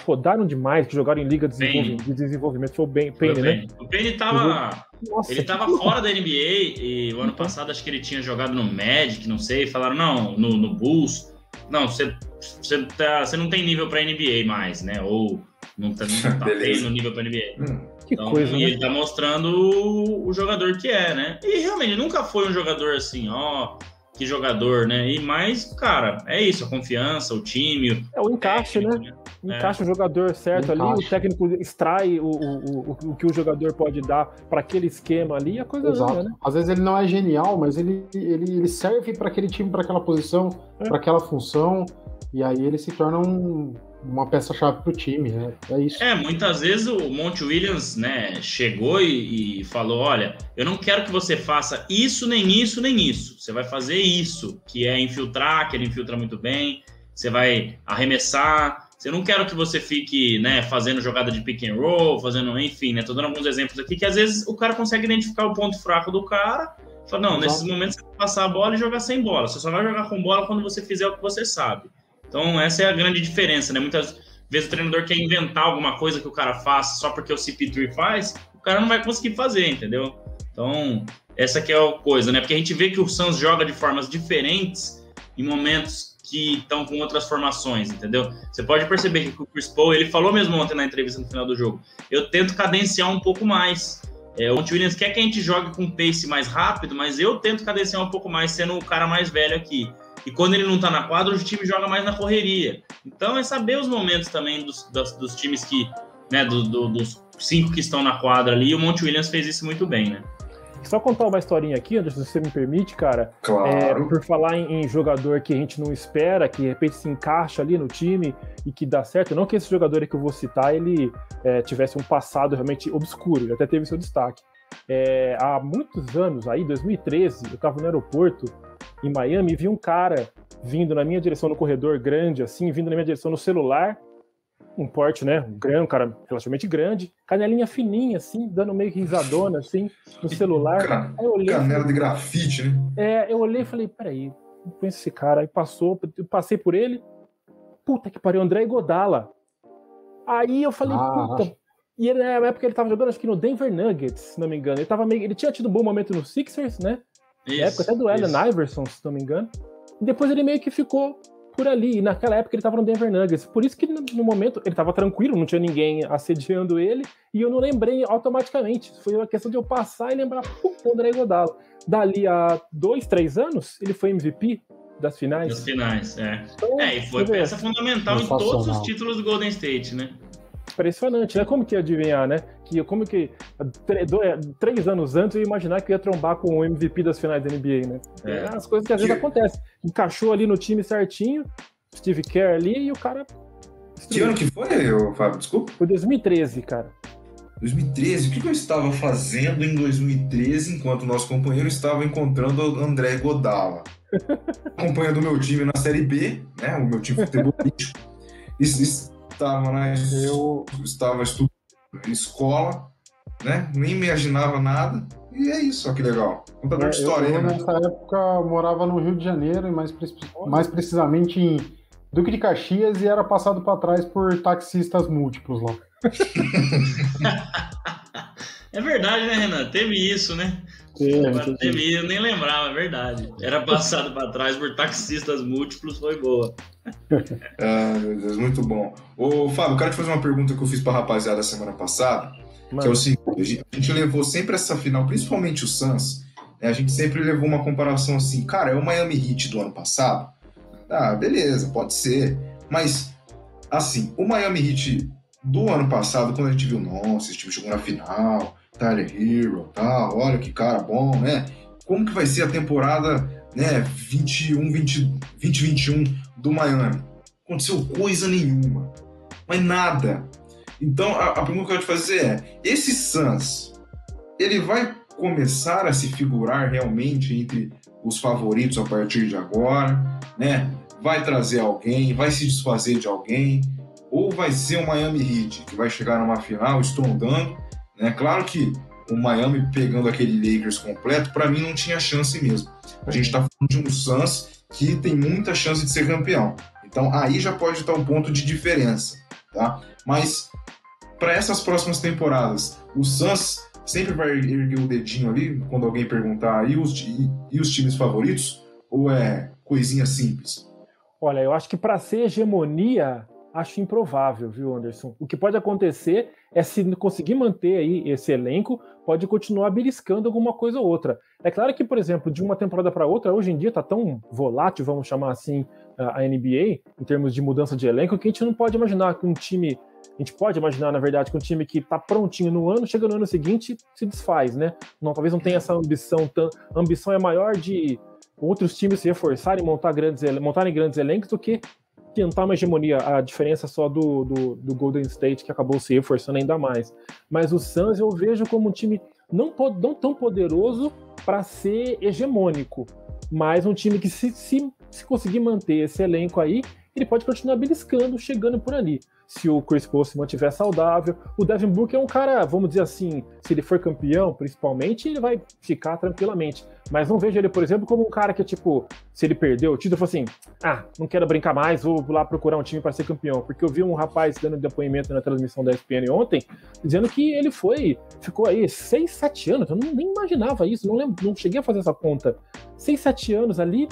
Speaker 2: rodaram demais, que jogaram em liga de desenvolvimento. De desenvolvimento. Foi o Payne, Payne né?
Speaker 3: O Payne tava, Nossa, ele tava fora da NBA e o ano passado acho que ele tinha jogado no Magic, não sei, falaram, não, no, no Bulls. Não, você, você, tá, você não tem nível pra NBA mais, né? Ou não tá, não tá no nível pra NBA. Hum, que então, coisa, e né? ele tá mostrando o, o, jogador que é, né? E realmente nunca foi um jogador assim, ó, que jogador, né? E mais, cara, é isso, a confiança, o time.
Speaker 2: É o encaixe, técnico, né? né? Encaixa é. o jogador certo ali, o técnico extrai o, o, o, o que o jogador pode dar para aquele esquema ali, a coisa Exato. Anda, né?
Speaker 4: Às vezes ele não é genial, mas ele, ele, ele serve para aquele time, para aquela posição, é. para aquela função, e aí ele se torna um uma peça-chave para o time, né? É isso.
Speaker 3: É, muitas vezes o Monte Williams, né, chegou e, e, falou: olha, eu não quero que você faça isso, nem isso, nem isso. Você vai fazer isso, que é infiltrar, que ele infiltra muito bem, você vai arremessar. Eu não quero que você fique, né, fazendo jogada de pick and roll, fazendo, enfim, né? Tô dando alguns exemplos aqui que às vezes o cara consegue identificar o ponto fraco do cara. Fala, não, Exato. nesses momentos você vai passar a bola e jogar sem bola. Você só vai jogar com bola quando você fizer o que você sabe. Então, essa é a grande diferença, né? Muitas vezes o treinador quer inventar alguma coisa que o cara faça só porque o CP3 faz, o cara não vai conseguir fazer, entendeu? Então, essa que é a coisa, né? Porque a gente vê que o Suns joga de formas diferentes em momentos que estão com outras formações, entendeu? Você pode perceber que o Chris Paul, ele falou mesmo ontem na entrevista no final do jogo, eu tento cadenciar um pouco mais. É, o Monte Williams quer que a gente jogue com pace mais rápido, mas eu tento cadenciar um pouco mais, sendo o cara mais velho aqui. E quando ele não tá na quadra, o time joga mais na correria. Então é saber os momentos também dos, dos, dos times que, né, do, do, dos cinco que estão na quadra ali. E o Monte Williams fez isso muito bem, né?
Speaker 2: Só contar uma historinha aqui, Anderson, se você me permite, cara.
Speaker 1: Claro. É,
Speaker 2: por falar em, em, jogador que a gente não espera, que de repente se encaixa ali no time e que dá certo. Não que esse jogador que eu vou citar ele é, tivesse um passado realmente obscuro, ele até teve seu destaque. É, há muitos anos, aí, 2013, eu estava no aeroporto em Miami, vi um cara vindo na minha direção no corredor grande, assim, vindo na minha direção no celular, um porte, né, um grande, um cara relativamente grande, canelinha fininha, assim, dando meio risadona, assim, no celular.
Speaker 1: Can olhei, canela de grafite, né?
Speaker 2: É, eu olhei e falei, peraí, não conheço esse cara. Aí passou, eu passei por ele, puta que pariu, André Godala. Aí eu falei, ah. puta... E ele, na época ele tava jogando, acho que no Denver Nuggets, se não me engano. Ele, tava meio, ele tinha tido um bom momento no Sixers, né? Isso, época até do Allen Iverson, se não me engano. E depois ele meio que ficou por ali. E naquela época ele estava no Denver Nuggets. Por isso que no momento ele estava tranquilo, não tinha ninguém assediando ele. E eu não lembrei automaticamente. Foi uma questão de eu passar e lembrar, pum, André Godala. Dali a dois, três anos, ele foi MVP das finais.
Speaker 3: Das finais, é. Então, é, e foi peça fundamental em todos os títulos do Golden State, né?
Speaker 2: Impressionante, né? Como que ia adivinhar, né? Que, como que três anos antes eu ia imaginar que eu ia trombar com o MVP das finais da NBA, né? É. As coisas que às vezes acontecem. Encaixou ali no time certinho, Steve Kerr ali e o cara.
Speaker 1: Que ano que foi, Fábio? Desculpa.
Speaker 2: Foi 2013, cara.
Speaker 1: 2013, o que eu estava fazendo em 2013 enquanto o nosso companheiro estava encontrando o André Godala? acompanhando o meu time na Série B, né? O meu time futebolístico. estava na eu estava estudando escola, né? Nem imaginava nada. E é isso, ó, que legal. Contador é, de história,
Speaker 4: eu, né? Nessa época morava no Rio de Janeiro, e mais, mais precisamente em Duque de Caxias, e era passado para trás por taxistas múltiplos lá.
Speaker 3: é verdade, né, Renan? Teve isso, né? Sim, teve, eu nem lembrava, é verdade. Era passado para trás por taxistas múltiplos, foi boa.
Speaker 1: ah, meu Deus, muito bom. Ô, Fábio, eu quero te fazer uma pergunta que eu fiz pra rapaziada semana passada, Mano. que é o seguinte, a gente levou sempre essa final, principalmente o Suns, né, a gente sempre levou uma comparação assim, cara, é o Miami Heat do ano passado? Ah, beleza, pode ser. Mas, assim, o Miami Heat do ano passado, quando a gente viu, nossa, esse time chegou na final, Tyler Hero, tá? Olha que cara bom, né? Como que vai ser a temporada, né, 21, 20, 2021 do Miami? Aconteceu coisa nenhuma. Mas nada. Então, a, a pergunta que eu quero te fazer é: esse Suns, ele vai começar a se figurar realmente entre os favoritos a partir de agora, né? Vai trazer alguém, vai se desfazer de alguém, ou vai ser o Miami Heat que vai chegar numa final estrondando né? Claro que o Miami pegando aquele Lakers completo, para mim não tinha chance mesmo. A gente está falando de um Suns que tem muita chance de ser campeão. Então aí já pode estar um ponto de diferença, tá? Mas para essas próximas temporadas, o Suns sempre vai erguer o dedinho ali quando alguém perguntar e os, e, e os times favoritos ou é coisinha simples?
Speaker 2: Olha, eu acho que para ser hegemonia acho improvável, viu, Anderson? O que pode acontecer é se conseguir manter aí esse elenco, pode continuar beliscando alguma coisa ou outra. É claro que, por exemplo, de uma temporada para outra, hoje em dia está tão volátil, vamos chamar assim, a NBA, em termos de mudança de elenco, que a gente não pode imaginar que um time. A gente pode imaginar, na verdade, que um time que está prontinho no ano, chega no ano seguinte, se desfaz, né? Não, talvez não tenha essa ambição. A ambição é maior de outros times se reforçarem, montar grandes, montarem grandes elencos do que tentar uma hegemonia, a diferença só do, do, do, Golden State, que acabou se reforçando ainda mais. Mas o Suns eu vejo como um time não, não tão poderoso para ser hegemônico, mas um time que, se, se, se conseguir manter esse elenco aí, ele pode continuar beliscando, chegando por ali se o Chris Paul se mantiver saudável. O Devin Booker é um cara, vamos dizer assim, se ele for campeão, principalmente, ele vai ficar tranquilamente. Mas não vejo ele, por exemplo, como um cara que, tipo, se ele perdeu o título, falou assim: ah, não quero brincar mais, vou lá procurar um time para ser campeão. Porque eu vi um rapaz dando depoimento na transmissão da ESPN ontem, dizendo que ele foi, ficou aí 6, 7 anos, eu nem imaginava isso, não, lembro, não cheguei a fazer essa conta. 6, 7 anos ali,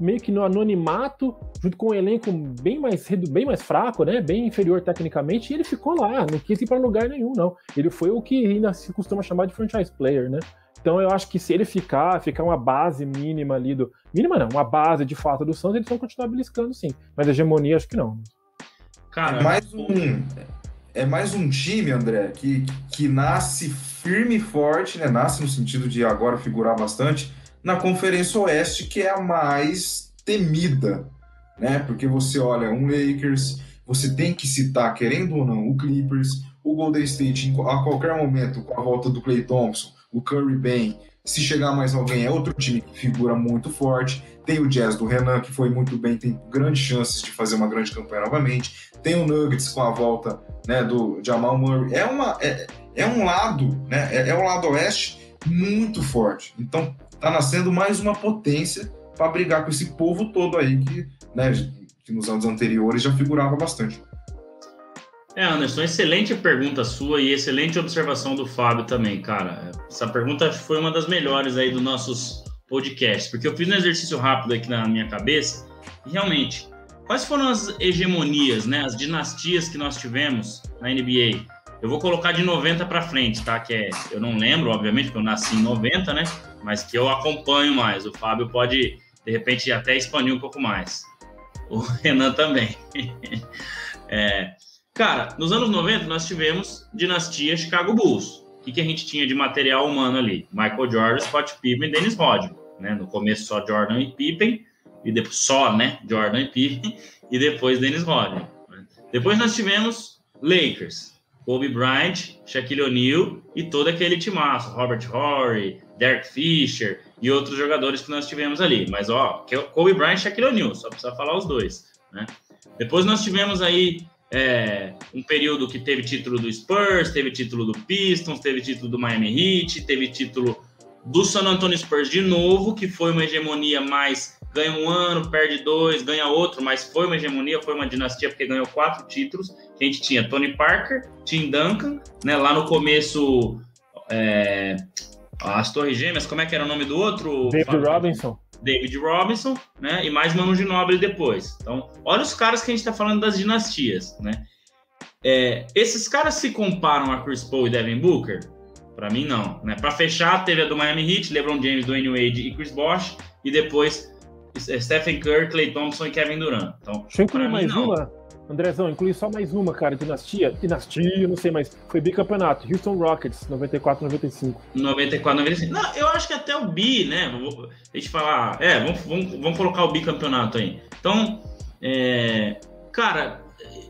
Speaker 2: meio que no anonimato, junto com um elenco bem mais, bem mais fraco, né? Bem inferior tecnicamente, e ele ficou lá, não quis ir para lugar nenhum, não. Ele foi o que ainda se costuma chamar de franchise player, né? Então eu acho que se ele ficar, ficar uma base mínima ali do. Mínima não, uma base de fato do Santos, eles vão continuar beliscando sim. Mas a hegemonia acho que não.
Speaker 1: Cara, é mais um. É mais um time, André, que, que nasce firme e forte, né? Nasce no sentido de agora figurar bastante na Conferência Oeste, que é a mais temida, né? Porque você olha um Lakers, você tem que citar, querendo ou não, o Clippers, o Golden State a qualquer momento com a volta do Clay Thompson, o Curry bem, se chegar mais alguém é outro time que figura muito forte. Tem o Jazz do Renan que foi muito bem, tem grandes chances de fazer uma grande campanha novamente. Tem o Nuggets com a volta né, do Jamal Murray. É uma é, é um lado, né? É, é um lado oeste muito forte. Então tá nascendo mais uma potência para brigar com esse povo todo aí que, né, que nos anos anteriores já figurava bastante.
Speaker 3: É, Anderson, excelente pergunta sua e excelente observação do Fábio também, cara. Essa pergunta foi uma das melhores aí dos nossos podcasts, porque eu fiz um exercício rápido aqui na minha cabeça e realmente, quais foram as hegemonias, né, as dinastias que nós tivemos na NBA? Eu vou colocar de 90 para frente, tá? Que é, eu não lembro, obviamente, porque eu nasci em 90, né? Mas que eu acompanho mais. O Fábio pode, de repente, até expandir um pouco mais. O Renan também. é, Cara, nos anos 90 nós tivemos dinastia Chicago Bulls. O que, que a gente tinha de material humano ali? Michael Jordan, Scott Pippen e Dennis Rodman. Né? No começo só Jordan e Pippen, e depois só, né? Jordan e Pippen, e depois Dennis Rodman. Depois nós tivemos Lakers, Kobe Bryant, Shaquille O'Neal e todo aquele timaço, Robert Horry, Derek Fisher e outros jogadores que nós tivemos ali. Mas, ó, Kobe Bryant e Shaquille O'Neal, só precisa falar os dois, né? Depois nós tivemos aí é, um período que teve título do Spurs, teve título do Pistons, teve título do Miami Heat, teve título do San Antonio Spurs de novo, que foi uma hegemonia mais ganha um ano, perde dois, ganha outro, mas foi uma hegemonia, foi uma dinastia, porque ganhou quatro títulos. A gente tinha Tony Parker, Tim Duncan, né? Lá no começo, é, as Torres Gêmeas, como é que era o nome do outro?
Speaker 2: David Fábio? Robinson.
Speaker 3: David Robinson, né? E mais Mano Ginóbili depois. Então, olha os caras que a gente está falando das dinastias, né? É, esses caras se comparam a Chris Paul e Devin Booker? Para mim, não. Né? Para fechar, teve a do Miami Heat, LeBron James, Dwayne Wade e Chris Bosh. E depois Stephen Curry, Clay Thompson e Kevin Durant. Então,
Speaker 2: Deixa eu incluir mais não. uma. Andrezão, inclui só mais uma, cara. Dinastia, dinastia, não sei mais. Foi bicampeonato. Houston Rockets, 94, 95.
Speaker 3: 94, 95. Não, eu acho que até o bi, né? A gente falar. É, vamos, vamos, vamos colocar o bicampeonato aí. Então, é, cara,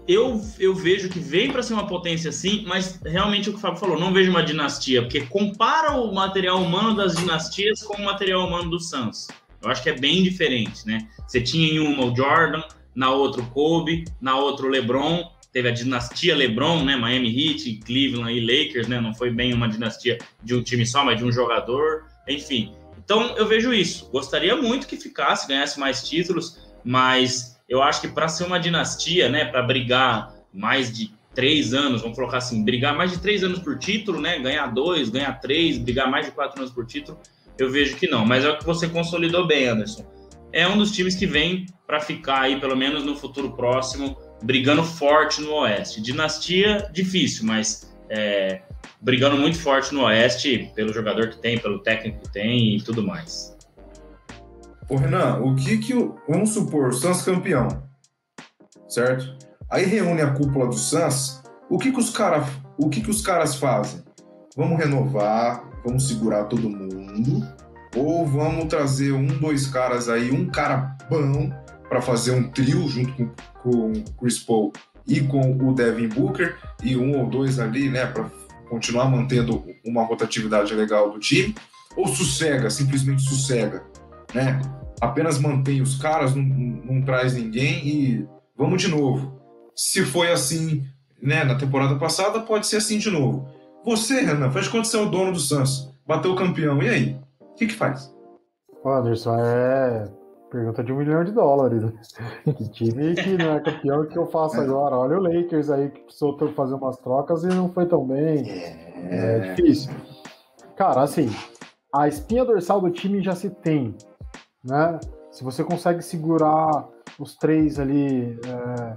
Speaker 3: eu, eu vejo que vem para ser uma potência assim, mas realmente o que o Fábio falou, não vejo uma dinastia, porque compara o material humano das dinastias com o material humano do Suns. Eu acho que é bem diferente, né? Você tinha em uma o Jordan, na outra o Kobe, na outra o LeBron, teve a dinastia LeBron, né? Miami Heat, Cleveland e Lakers, né? Não foi bem uma dinastia de um time só, mas de um jogador, enfim. Então eu vejo isso. Gostaria muito que ficasse, ganhasse mais títulos, mas eu acho que para ser uma dinastia, né? Para brigar mais de três anos, vamos colocar assim, brigar mais de três anos por título, né? Ganhar dois, ganhar três, brigar mais de quatro anos por título, eu vejo que não. Mas é o que você consolidou bem, Anderson. É um dos times que vem para ficar aí, pelo menos no futuro próximo, brigando forte no Oeste. Dinastia, difícil, mas é, brigando muito forte no Oeste, pelo jogador que tem, pelo técnico que tem e tudo mais.
Speaker 1: Ô Renan, o que que o. Vamos supor, o Suns campeão, certo? Aí reúne a cúpula do Suns, o que que os, cara, o que que os caras fazem? Vamos renovar, vamos segurar todo mundo, ou vamos trazer um, dois caras aí, um cara bom para fazer um trio junto com, com o Chris Paul e com o Devin Booker e um ou dois ali, né, para continuar mantendo uma rotatividade legal do time, ou sossega, simplesmente sossega, né? Apenas mantém os caras, não, não traz ninguém e vamos de novo. Se foi assim, né, na temporada passada, pode ser assim de novo. Você, Renan, faz quando você é o dono do Suns, bateu o campeão, e aí? O que que faz?
Speaker 4: Anderson, é pergunta de um milhão de dólares. Né? Que time que não é campeão que eu faço é. agora? Olha o Lakers aí que precisou fazer umas trocas e não foi tão bem. É, é difícil. Cara, assim, a espinha dorsal do time já se tem, né? Se você consegue segurar os três ali, é,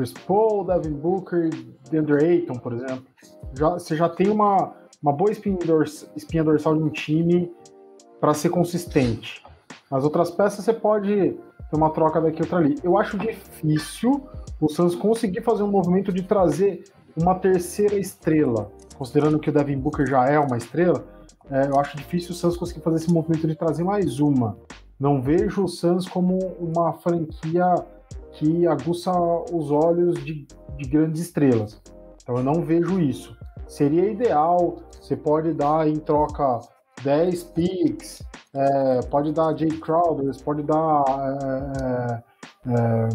Speaker 4: Chris Paul, Devin Booker, DeAndre Ayton, por exemplo, já, você já tem uma, uma boa espinha, dors, espinha dorsal de um time para ser consistente. As outras peças você pode ter uma troca daqui outra ali. Eu acho difícil o Suns conseguir fazer um movimento de trazer uma terceira estrela, considerando que o Devin Booker já é uma estrela. É, eu acho difícil o Suns conseguir fazer esse movimento de trazer mais uma. Não vejo o Suns como uma franquia que aguça os olhos de, de grandes estrelas. Então eu não vejo isso. Seria ideal, você pode dar em troca 10 picks, é, pode dar Jay Crowder, pode dar. É,
Speaker 3: é,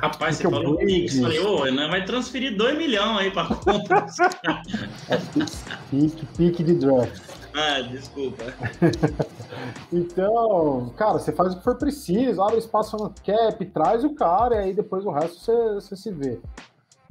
Speaker 3: Rapaz, você falou picks, falei, ô, oh, vai transferir 2 milhões aí para conta.
Speaker 4: é, pique, pique de draft.
Speaker 3: Ah, desculpa.
Speaker 4: então, cara, você faz o que for preciso, abre espaço no cap, traz o cara e aí depois o resto você, você se vê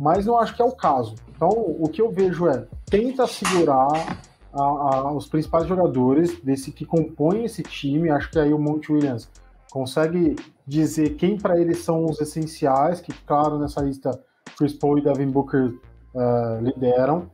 Speaker 4: mas não acho que é o caso. Então, o que eu vejo é, tenta segurar a, a, os principais jogadores desse que compõem esse time, acho que aí o Monte Williams consegue dizer quem para eles são os essenciais, que claro, nessa lista Chris Paul e Devin Booker uh, lideram,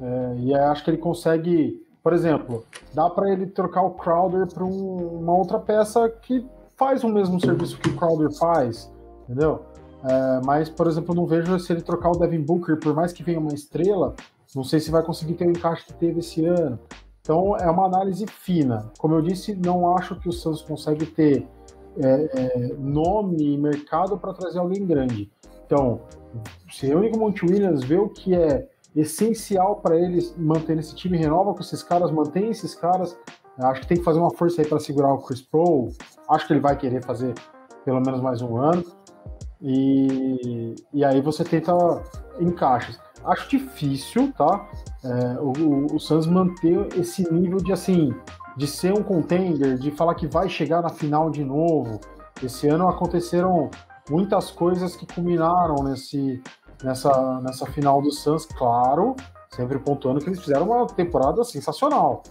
Speaker 4: uh, e acho que ele consegue, por exemplo, dá para ele trocar o Crowder para um, uma outra peça que faz o mesmo serviço que o Crowder faz, entendeu? É, mas, por exemplo, não vejo se ele trocar o Devin Booker, por mais que venha uma estrela, não sei se vai conseguir ter o encaixe que teve esse ano. Então é uma análise fina. Como eu disse, não acho que o Santos consegue ter é, é, nome e mercado para trazer alguém grande. Então, se reúne com o Monte Williams, vê o que é essencial para eles manter esse time, renova com esses caras, mantém esses caras. Acho que tem que fazer uma força aí para segurar o Chris Paul. Acho que ele vai querer fazer pelo menos mais um ano. E, e aí você tenta encaixes. Acho difícil, tá? É, o, o Suns manter esse nível de assim, de ser um contender, de falar que vai chegar na final de novo. Esse ano aconteceram muitas coisas que culminaram nesse, nessa, nessa final do Suns, claro, sempre pontuando que eles fizeram uma temporada sensacional.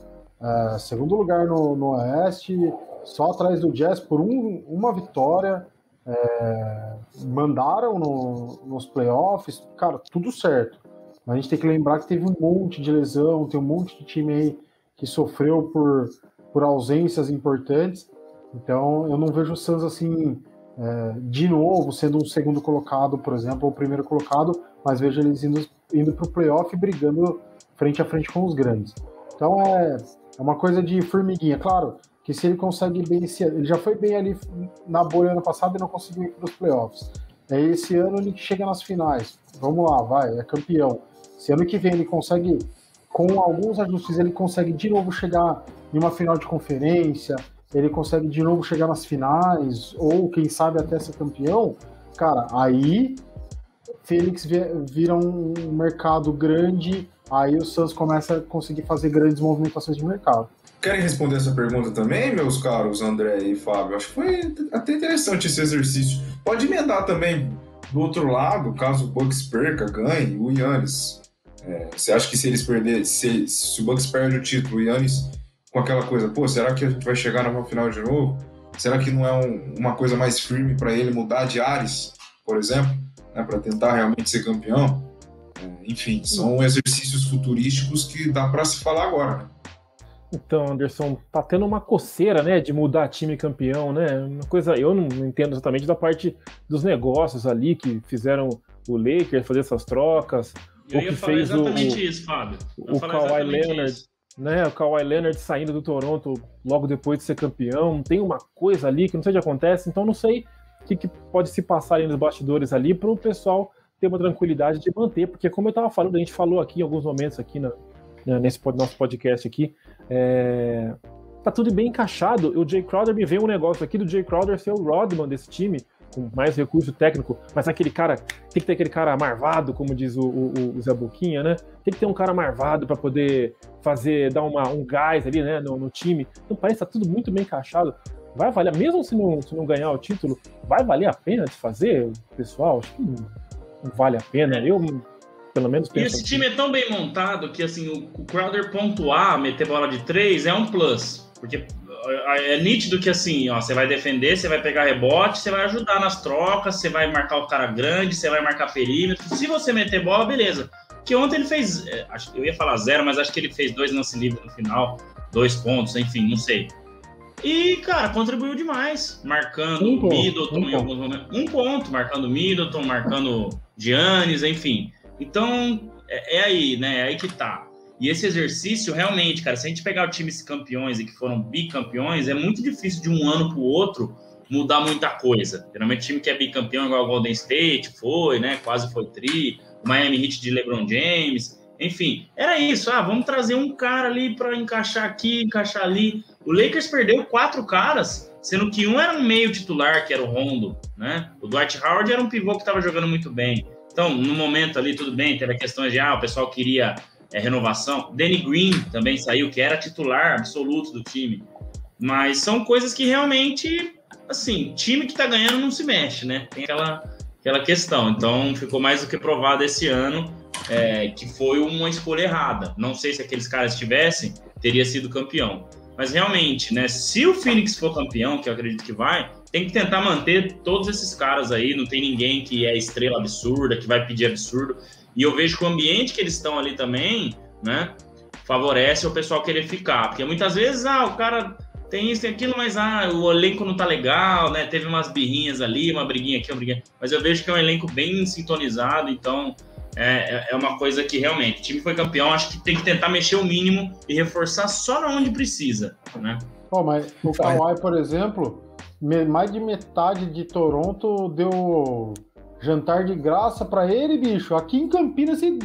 Speaker 4: É, segundo lugar no, no Oeste, só atrás do Jazz por um, uma vitória. É, mandaram no, nos playoffs, cara, tudo certo. Mas a gente tem que lembrar que teve um monte de lesão, tem um monte de time aí que sofreu por, por ausências importantes. Então eu não vejo o Suns assim, de novo, sendo um segundo colocado, por exemplo, ou primeiro colocado, mas vejo eles indo, indo para o playoff brigando frente a frente com os grandes. Então é, é uma coisa de formiguinha. Claro, que se ele consegue bem esse ano, ele já foi bem ali na bolha ano passado e não conseguiu ir para os playoffs. É esse ano ele chega nas finais. Vamos lá, vai, é campeão. Se ano que vem ele consegue, com alguns ajustes, ele consegue de novo chegar em uma final de conferência, ele consegue de novo chegar nas finais, ou quem sabe até ser campeão, cara, aí Fênix vira um mercado grande, aí o Suns começa a conseguir fazer grandes movimentações de mercado.
Speaker 1: Querem responder essa pergunta também, meus caros André e Fábio? Acho que foi até interessante esse exercício. Pode emendar também do outro lado, caso o Bucks perca, ganhe, o Yannis. É, você acha que se eles perderem, se, se o Bucks perde o título, o Yannis com aquela coisa, pô, será que a gente vai chegar na final de novo? Será que não é um, uma coisa mais firme para ele mudar de ares, por exemplo, né, para tentar realmente ser campeão? É, enfim, são exercícios futurísticos que dá para se falar agora. Né?
Speaker 2: Então, Anderson, tá tendo uma coceira, né, de mudar time campeão, né? Uma coisa, eu não entendo exatamente da parte dos negócios ali que fizeram o Lakers fazer essas trocas,
Speaker 3: eu ia falar exatamente o, isso, Fábio.
Speaker 2: Eu o Kawhi Leonard, isso. Né? O Kawhi Leonard saindo do Toronto logo depois de ser campeão, tem uma coisa ali que não sei o que acontece, então não sei o que, que pode se passar ali nos bastidores ali para o pessoal ter uma tranquilidade de manter, porque como eu estava falando, a gente falou aqui em alguns momentos aqui na, né, nesse nosso podcast aqui, é, tá tudo bem encaixado. O Jay Crowder me veio um negócio aqui do Jay Crowder ser o Rodman desse time, com mais recurso técnico, mas aquele cara, tem que ter aquele cara marvado, como diz o, o, o Zé Boquinha, né? Tem que ter um cara marvado para poder fazer, dar uma, um gás ali, né, no, no time. Então parece que tá tudo muito bem encaixado. Vai valer, mesmo se não, se não ganhar o título, vai valer a pena de fazer, pessoal? Acho que não, não vale a pena. Eu, pelo menos,
Speaker 3: penso. E esse assim. time é tão bem montado que, assim, o, o Crowder pontuar, meter bola de três é um plus. Porque é nítido que assim, ó, você vai defender, você vai pegar rebote, você vai ajudar nas trocas, você vai marcar o cara grande, você vai marcar perímetro. Se você meter bola, beleza. Que ontem ele fez, é, eu ia falar zero, mas acho que ele fez dois lance livre no final, dois pontos, enfim, não sei. E, cara, contribuiu demais, marcando um Middleton um em alguns momentos. Um ponto, marcando Middleton, marcando Giannis, enfim. Então, é, é aí, né? É aí que tá. E esse exercício, realmente, cara, se a gente pegar times campeões e que foram bicampeões, é muito difícil de um ano para o outro mudar muita coisa. Geralmente, time que é bicampeão, igual o Golden State, foi, né? Quase foi tri, o Miami Heat de LeBron James, enfim, era isso. Ah, vamos trazer um cara ali para encaixar aqui, encaixar ali. O Lakers perdeu quatro caras, sendo que um era um meio titular, que era o Rondo, né? O Dwight Howard era um pivô que estava jogando muito bem. Então, no momento ali, tudo bem, teve a questão de, ah, o pessoal queria é, renovação. Danny Green também saiu, que era titular absoluto do time. Mas são coisas que realmente, assim, time que tá ganhando não se mexe, né? Tem aquela, aquela questão. Então, ficou mais do que provado esse ano é, que foi uma escolha errada. Não sei se aqueles caras tivessem, teria sido campeão. Mas realmente, né? Se o Phoenix for campeão, que eu acredito que vai, tem que tentar manter todos esses caras aí. Não tem ninguém que é estrela absurda, que vai pedir absurdo. E eu vejo que o ambiente que eles estão ali também, né, favorece o pessoal querer ficar. Porque muitas vezes, ah, o cara tem isso, tem aquilo, mas ah, o elenco não tá legal, né? Teve umas birrinhas ali, uma briguinha aqui, uma briguinha. Mas eu vejo que é um elenco bem sintonizado, então é, é, é uma coisa que realmente, o time foi campeão, acho que tem que tentar mexer o mínimo e reforçar só onde precisa, né?
Speaker 4: Oh, mas o Kawhi, por exemplo, mais de metade de Toronto deu jantar de graça para ele, bicho. Aqui em Campinas, se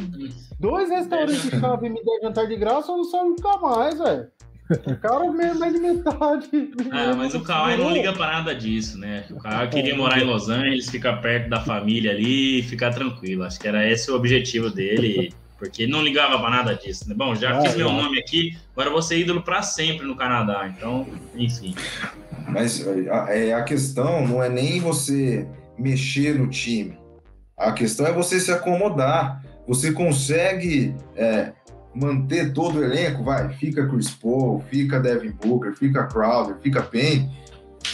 Speaker 4: dois restaurantes chave me der jantar de graça, eu não saio nunca mais, velho. O cara é mais de metade.
Speaker 3: Ah, mas o Kawhi não liga para nada disso, né? O Kawhi queria morar em Los Angeles, ficar perto da família ali e ficar tranquilo. Acho que era esse o objetivo dele, porque ele não ligava para nada disso. Né? Bom, já ah, fiz meu nome aqui, agora vou ser ídolo para sempre no Canadá. Então, enfim.
Speaker 1: Mas a, é, a questão não é nem você mexer no time. A questão é você se acomodar. Você consegue é, manter todo o elenco, vai, fica Chris Paul, fica Devin Booker, fica Crowder, fica Payne,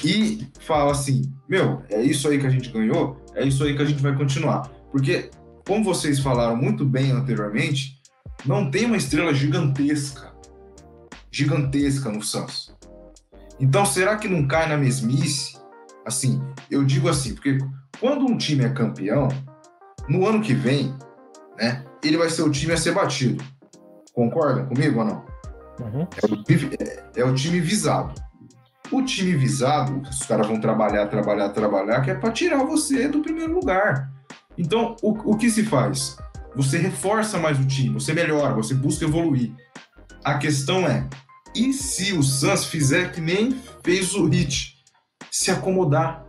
Speaker 1: e fala assim, meu, é isso aí que a gente ganhou, é isso aí que a gente vai continuar. Porque, como vocês falaram muito bem anteriormente, não tem uma estrela gigantesca, gigantesca no Suns. Então, será que não cai na mesmice? Assim, eu digo assim, porque quando um time é campeão, no ano que vem, né, ele vai ser o time a ser batido. Concordam comigo ou não? Uhum. É, o time, é, é, o time visado. O time visado, os caras vão trabalhar, trabalhar, trabalhar, que é para tirar você do primeiro lugar. Então, o, o que se faz? Você reforça mais o time, você melhora, você busca evoluir. A questão é, e se o Suns fizer que nem fez o Hit, se acomodar,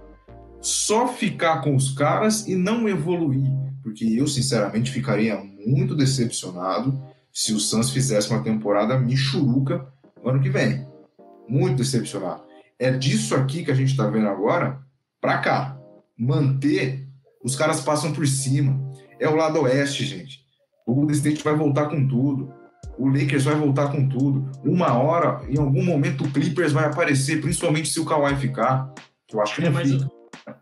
Speaker 1: só ficar com os caras e não evoluir? Porque eu, sinceramente, ficaria muito decepcionado se o Suns fizesse uma temporada michuruca ano que vem. Muito decepcionado. É disso aqui que a gente está vendo agora para cá. Manter, os caras passam por cima. É o lado oeste, gente. O Golden State vai voltar com tudo. O Lakers vai voltar com tudo. Uma hora, em algum momento, o Clippers vai aparecer, principalmente se o Kawhi ficar. Eu acho que é, não fica.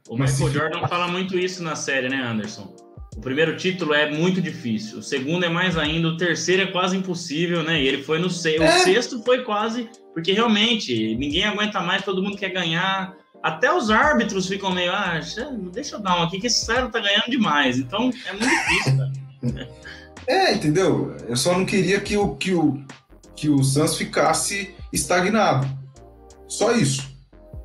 Speaker 3: O, o Michael Jordan fala muito isso na série, né, Anderson? O primeiro título é muito difícil, o segundo é mais ainda, o terceiro é quase impossível, né? E ele foi no sexto. É. O sexto foi quase, porque realmente ninguém aguenta mais, todo mundo quer ganhar. Até os árbitros ficam meio, ah, deixa eu dar um aqui, que esse cara tá ganhando demais. Então é muito difícil, cara.
Speaker 1: É, entendeu? Eu só não queria que o, que o, que o Santos ficasse estagnado. Só isso.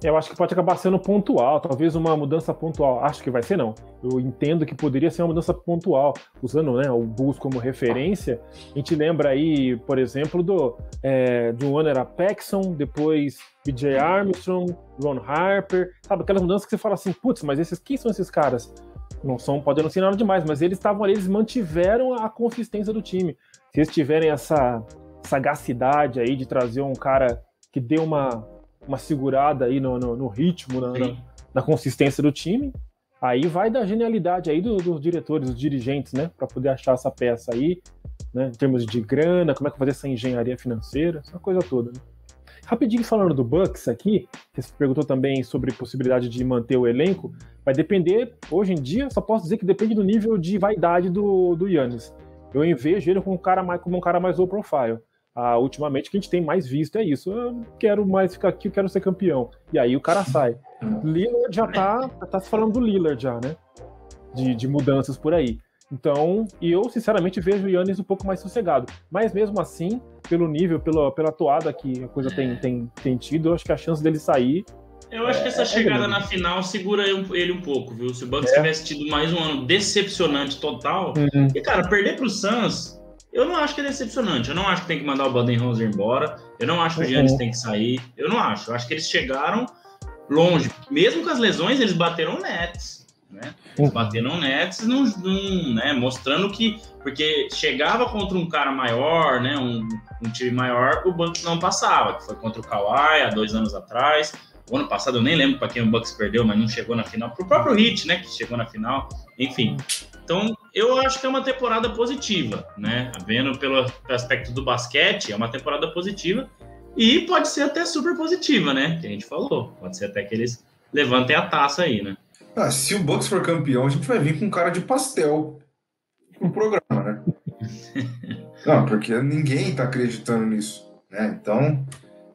Speaker 2: Eu acho que pode acabar sendo pontual, talvez uma mudança pontual. Acho que vai ser, não. Eu entendo que poderia ser uma mudança pontual, usando né, o Bulls como referência. A gente lembra aí, por exemplo, do, é, ano era Paxson, depois BJ Armstrong, Ron Harper, sabe? Aquelas mudanças que você fala assim, putz, mas esses quem são esses caras? Não são, podem não ser nada demais, mas eles estavam ali, eles mantiveram a consistência do time. Se eles tiverem essa sagacidade aí de trazer um cara que dê uma uma segurada aí no, no, no ritmo, na, na, na, consistência do time. Aí vai da genialidade aí dos do diretores, dos dirigentes, né? Para poder achar essa peça aí, né? Em termos de grana, como é que fazer essa engenharia financeira, essa coisa toda, né? Rapidinho falando do Bucks aqui, você perguntou também sobre possibilidade de manter o elenco, vai depender, hoje em dia, só posso dizer que depende do nível de vaidade do, do Yannis. Eu vejo ele como um cara mais, como um cara mais low profile ah, ultimamente o que a gente tem mais visto é isso. Eu quero mais ficar aqui, eu quero ser campeão. E aí o cara sai. Lillard já tá, tá se falando do Lillard já, né? De, de mudanças por aí. Então, eu sinceramente vejo o Yannis um pouco mais sossegado. Mas mesmo assim, pelo nível, pela, pela toada que a coisa tem, tem, tem tido, eu acho que a chance dele sair.
Speaker 3: Eu acho é, que essa é chegada na final segura ele um pouco, viu? Se o Bucks é. tivesse tido mais um ano decepcionante total. Uhum. E, cara, perder pro Suns eu não acho que é decepcionante. Eu não acho que tem que mandar o Budenholzer embora. Eu não acho que o Giannis uhum. tem que sair. Eu não acho. Eu acho que eles chegaram longe. Mesmo com as lesões, eles bateram Nets. Né? Uhum. bateram Nets num, num, né? mostrando que. Porque chegava contra um cara maior, né? um, um time maior, o Bucks não passava. Que foi contra o Kawhi há dois anos atrás. O ano passado eu nem lembro para quem o Bucks perdeu, mas não chegou na final. Pro próprio Hit, né? Que chegou na final. Enfim. Então, eu acho que é uma temporada positiva, né? Vendo pelo aspecto do basquete, é uma temporada positiva e pode ser até super positiva, né? Que a gente falou. Pode ser até que eles levantem a taça aí, né?
Speaker 1: Ah, se o Bucks for campeão, a gente vai vir com cara de pastel no programa, né? Não, porque ninguém tá acreditando nisso, né? Então,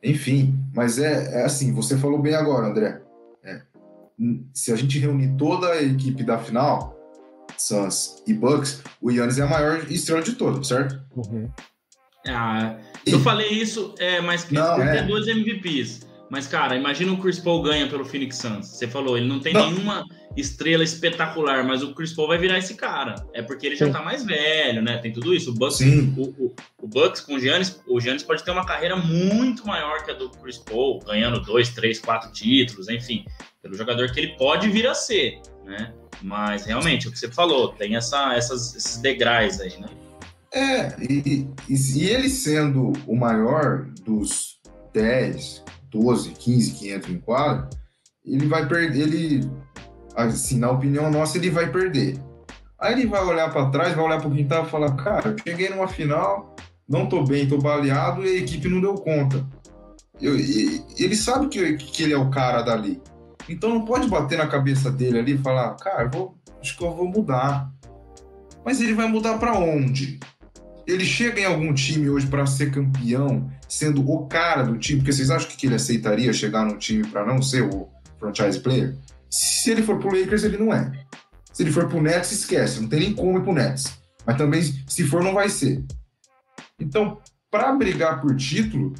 Speaker 1: Enfim, mas é, é assim, você falou bem agora, André. É, se a gente reunir toda a equipe da final, Suns e Bucks, o Yannis é a maior estrela de todos, certo?
Speaker 3: Uhum. Ah, eu falei isso, é, mas que
Speaker 1: Não,
Speaker 3: tem
Speaker 1: é.
Speaker 3: dois MVPs. Mas, cara, imagina o Chris Paul ganha pelo Phoenix Suns. Você falou, ele não tem
Speaker 1: Não.
Speaker 3: nenhuma estrela espetacular, mas o Chris Paul vai virar esse cara. É porque ele já
Speaker 2: Sim.
Speaker 3: tá mais velho, né? Tem tudo isso. O Bucks, o, o, o Bucks com o Giannis, o Giannis pode ter uma carreira muito maior que a do Chris Paul, ganhando dois, três, quatro títulos, enfim, pelo jogador que ele pode vir a ser, né? Mas realmente, o que você falou, tem essa, essas, esses degraus aí, né?
Speaker 1: É, e, e, e ele sendo o maior dos 10, 12, 15 que entram em ele vai perder, ele, assim, na opinião nossa, ele vai perder. Aí ele vai olhar para trás, vai olhar para quintal e falar, cara, eu cheguei numa final, não tô bem, tô baleado e a equipe não deu conta. Eu, ele sabe que, que ele é o cara dali. Então não pode bater na cabeça dele ali e falar, cara, vou, acho que eu vou mudar. Mas ele vai mudar para onde? Ele chega em algum time hoje para ser campeão, sendo o cara do time, porque vocês acham que ele aceitaria chegar num time para não ser o franchise player? Se ele for pro Lakers, ele não é. Se ele for pro Nets, esquece, não tem nem como ir pro Nets. Mas também, se for, não vai ser. Então, para brigar por título,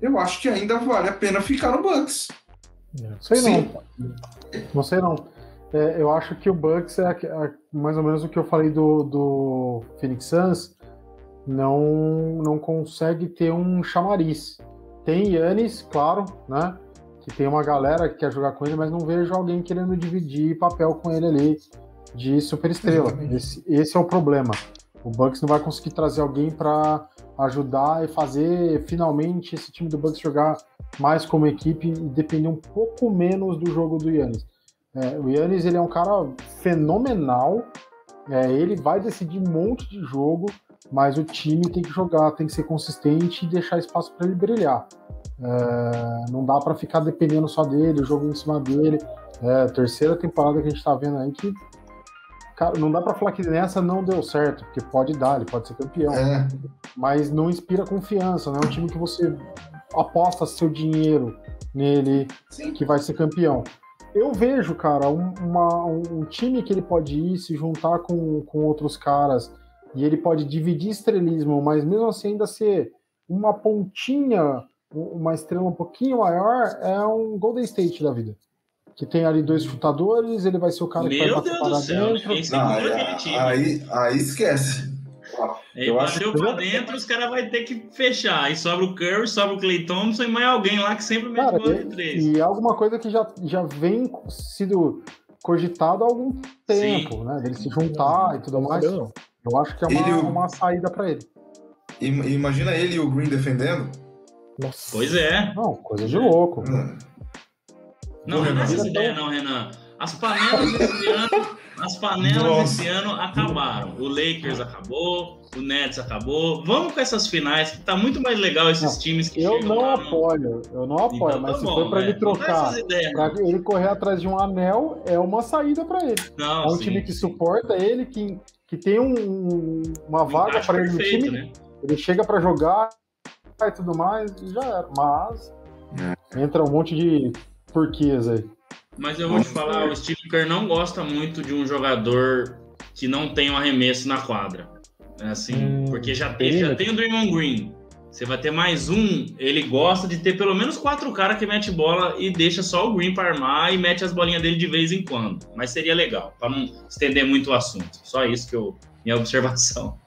Speaker 1: eu acho que ainda vale a pena ficar no Bucks.
Speaker 4: Sei
Speaker 1: Sim.
Speaker 4: não. Não sei não. É, eu acho que o Bucks é, mais ou menos o que eu falei do, do Phoenix Suns. Não, não consegue ter um chamariz. Tem Yannis, claro, né? Que tem uma galera que quer jogar com ele, mas não vejo alguém querendo dividir papel com ele ali de superestrela. Esse, esse é o problema. O Bucks não vai conseguir trazer alguém para ajudar e fazer finalmente esse time do Bucks jogar mais como equipe e depender um pouco menos do jogo do Yannis. É, o Yannis ele é um cara fenomenal, é, ele vai decidir um monte de jogo, mas o time tem que jogar, tem que ser consistente e deixar espaço para ele brilhar. É, não dá para ficar dependendo só dele, o jogo em cima dele. É, terceira temporada que a gente tá vendo aí que cara, não dá para falar que nessa não deu certo, porque pode dar, ele pode ser campeão
Speaker 1: É,
Speaker 4: mas não inspira confiança, não é um time que você aposta seu dinheiro nele
Speaker 1: sim.
Speaker 4: que vai ser campeão. Eu vejo, cara, um, uma- um time que ele pode ir se juntar com, com outros caras e ele pode dividir estrelismo, mas mesmo assim ainda ser uma pontinha, um- uma estrela um pouquinho maior, é um Golden State da vida. Que tem ali dois chutadores, ele vai ser o cara que vai
Speaker 3: Meu
Speaker 4: bater
Speaker 3: Deus
Speaker 4: para
Speaker 3: do céu,
Speaker 4: dentro.
Speaker 1: Não,
Speaker 3: segura
Speaker 1: aí, aí, aí esquece.
Speaker 3: Ele
Speaker 1: eu acho
Speaker 3: bateu
Speaker 4: que-
Speaker 3: pra dentro, os caras vão ter que fechar. Aí sobra o Curry, sobra o Clay Thompson e mais alguém lá que sempre mete
Speaker 4: Cara,
Speaker 3: bola de três.
Speaker 4: E é alguma coisa que já, já vem sido cogitado há algum tempo, né? Dele se juntar e tudo mais.
Speaker 2: Não.
Speaker 4: Eu acho que é uma,
Speaker 1: Ele-
Speaker 4: uma saída pra ele.
Speaker 1: Im- Imagina ele e o Green defendendo.
Speaker 2: Nossa.
Speaker 3: Pois é.
Speaker 4: Não, coisa de louco.
Speaker 1: Hum,
Speaker 3: Não, não é
Speaker 1: mas-
Speaker 3: essa ideia não, Renan. As panelas desse ano, as panelas
Speaker 1: Nossa.
Speaker 3: desse ano acabaram. O Lakers acabou, o Nets acabou. Vamos com essas finais, que tá muito mais legal esses
Speaker 4: Não,
Speaker 3: times que
Speaker 4: Eu não
Speaker 3: lá no-
Speaker 4: apoio, eu não apoio,
Speaker 3: Então
Speaker 4: mas
Speaker 3: tá
Speaker 4: se
Speaker 3: bom,
Speaker 4: for pra
Speaker 3: é.
Speaker 4: ele
Speaker 3: Não
Speaker 4: trocar,
Speaker 3: essas ideias,
Speaker 4: pra
Speaker 3: não.
Speaker 4: ele correr atrás de um anel, é uma saída pra ele.
Speaker 3: Não,
Speaker 4: É um
Speaker 3: sim,
Speaker 4: time que suporta ele, que, que tem um- uma vaga pra ele no time,
Speaker 3: né?
Speaker 4: ele chega pra jogar e tudo mais, e já era. Mas
Speaker 3: É.
Speaker 4: entra um monte de porquês aí.
Speaker 3: Mas eu vou te falar, o Steve Kerr não gosta muito de um jogador que não tem um arremesso na quadra. É Assim,
Speaker 2: Hum,
Speaker 3: porque já tem, já tem o Draymond Green. Você vai ter mais um, ele gosta de ter pelo menos quatro caras que mete bola e deixa só o Green para armar e mete as bolinhas dele de vez em quando. Mas seria legal, para não estender muito o assunto. Só isso que eu minha observação.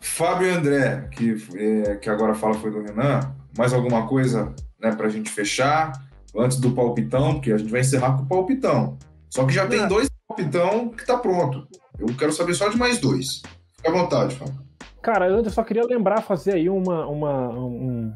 Speaker 1: Fábio e André, que, é, que agora fala foi do Renan. Mais alguma coisa né, pra gente fechar? Antes do palpitão, porque a gente vai encerrar com o palpitão. Só que já tem
Speaker 4: É.
Speaker 1: dois palpitão que tá pronto. Eu quero saber só de mais dois. Fica à vontade, Fábio.
Speaker 2: Cara, eu só queria lembrar, fazer aí uma, uma, um,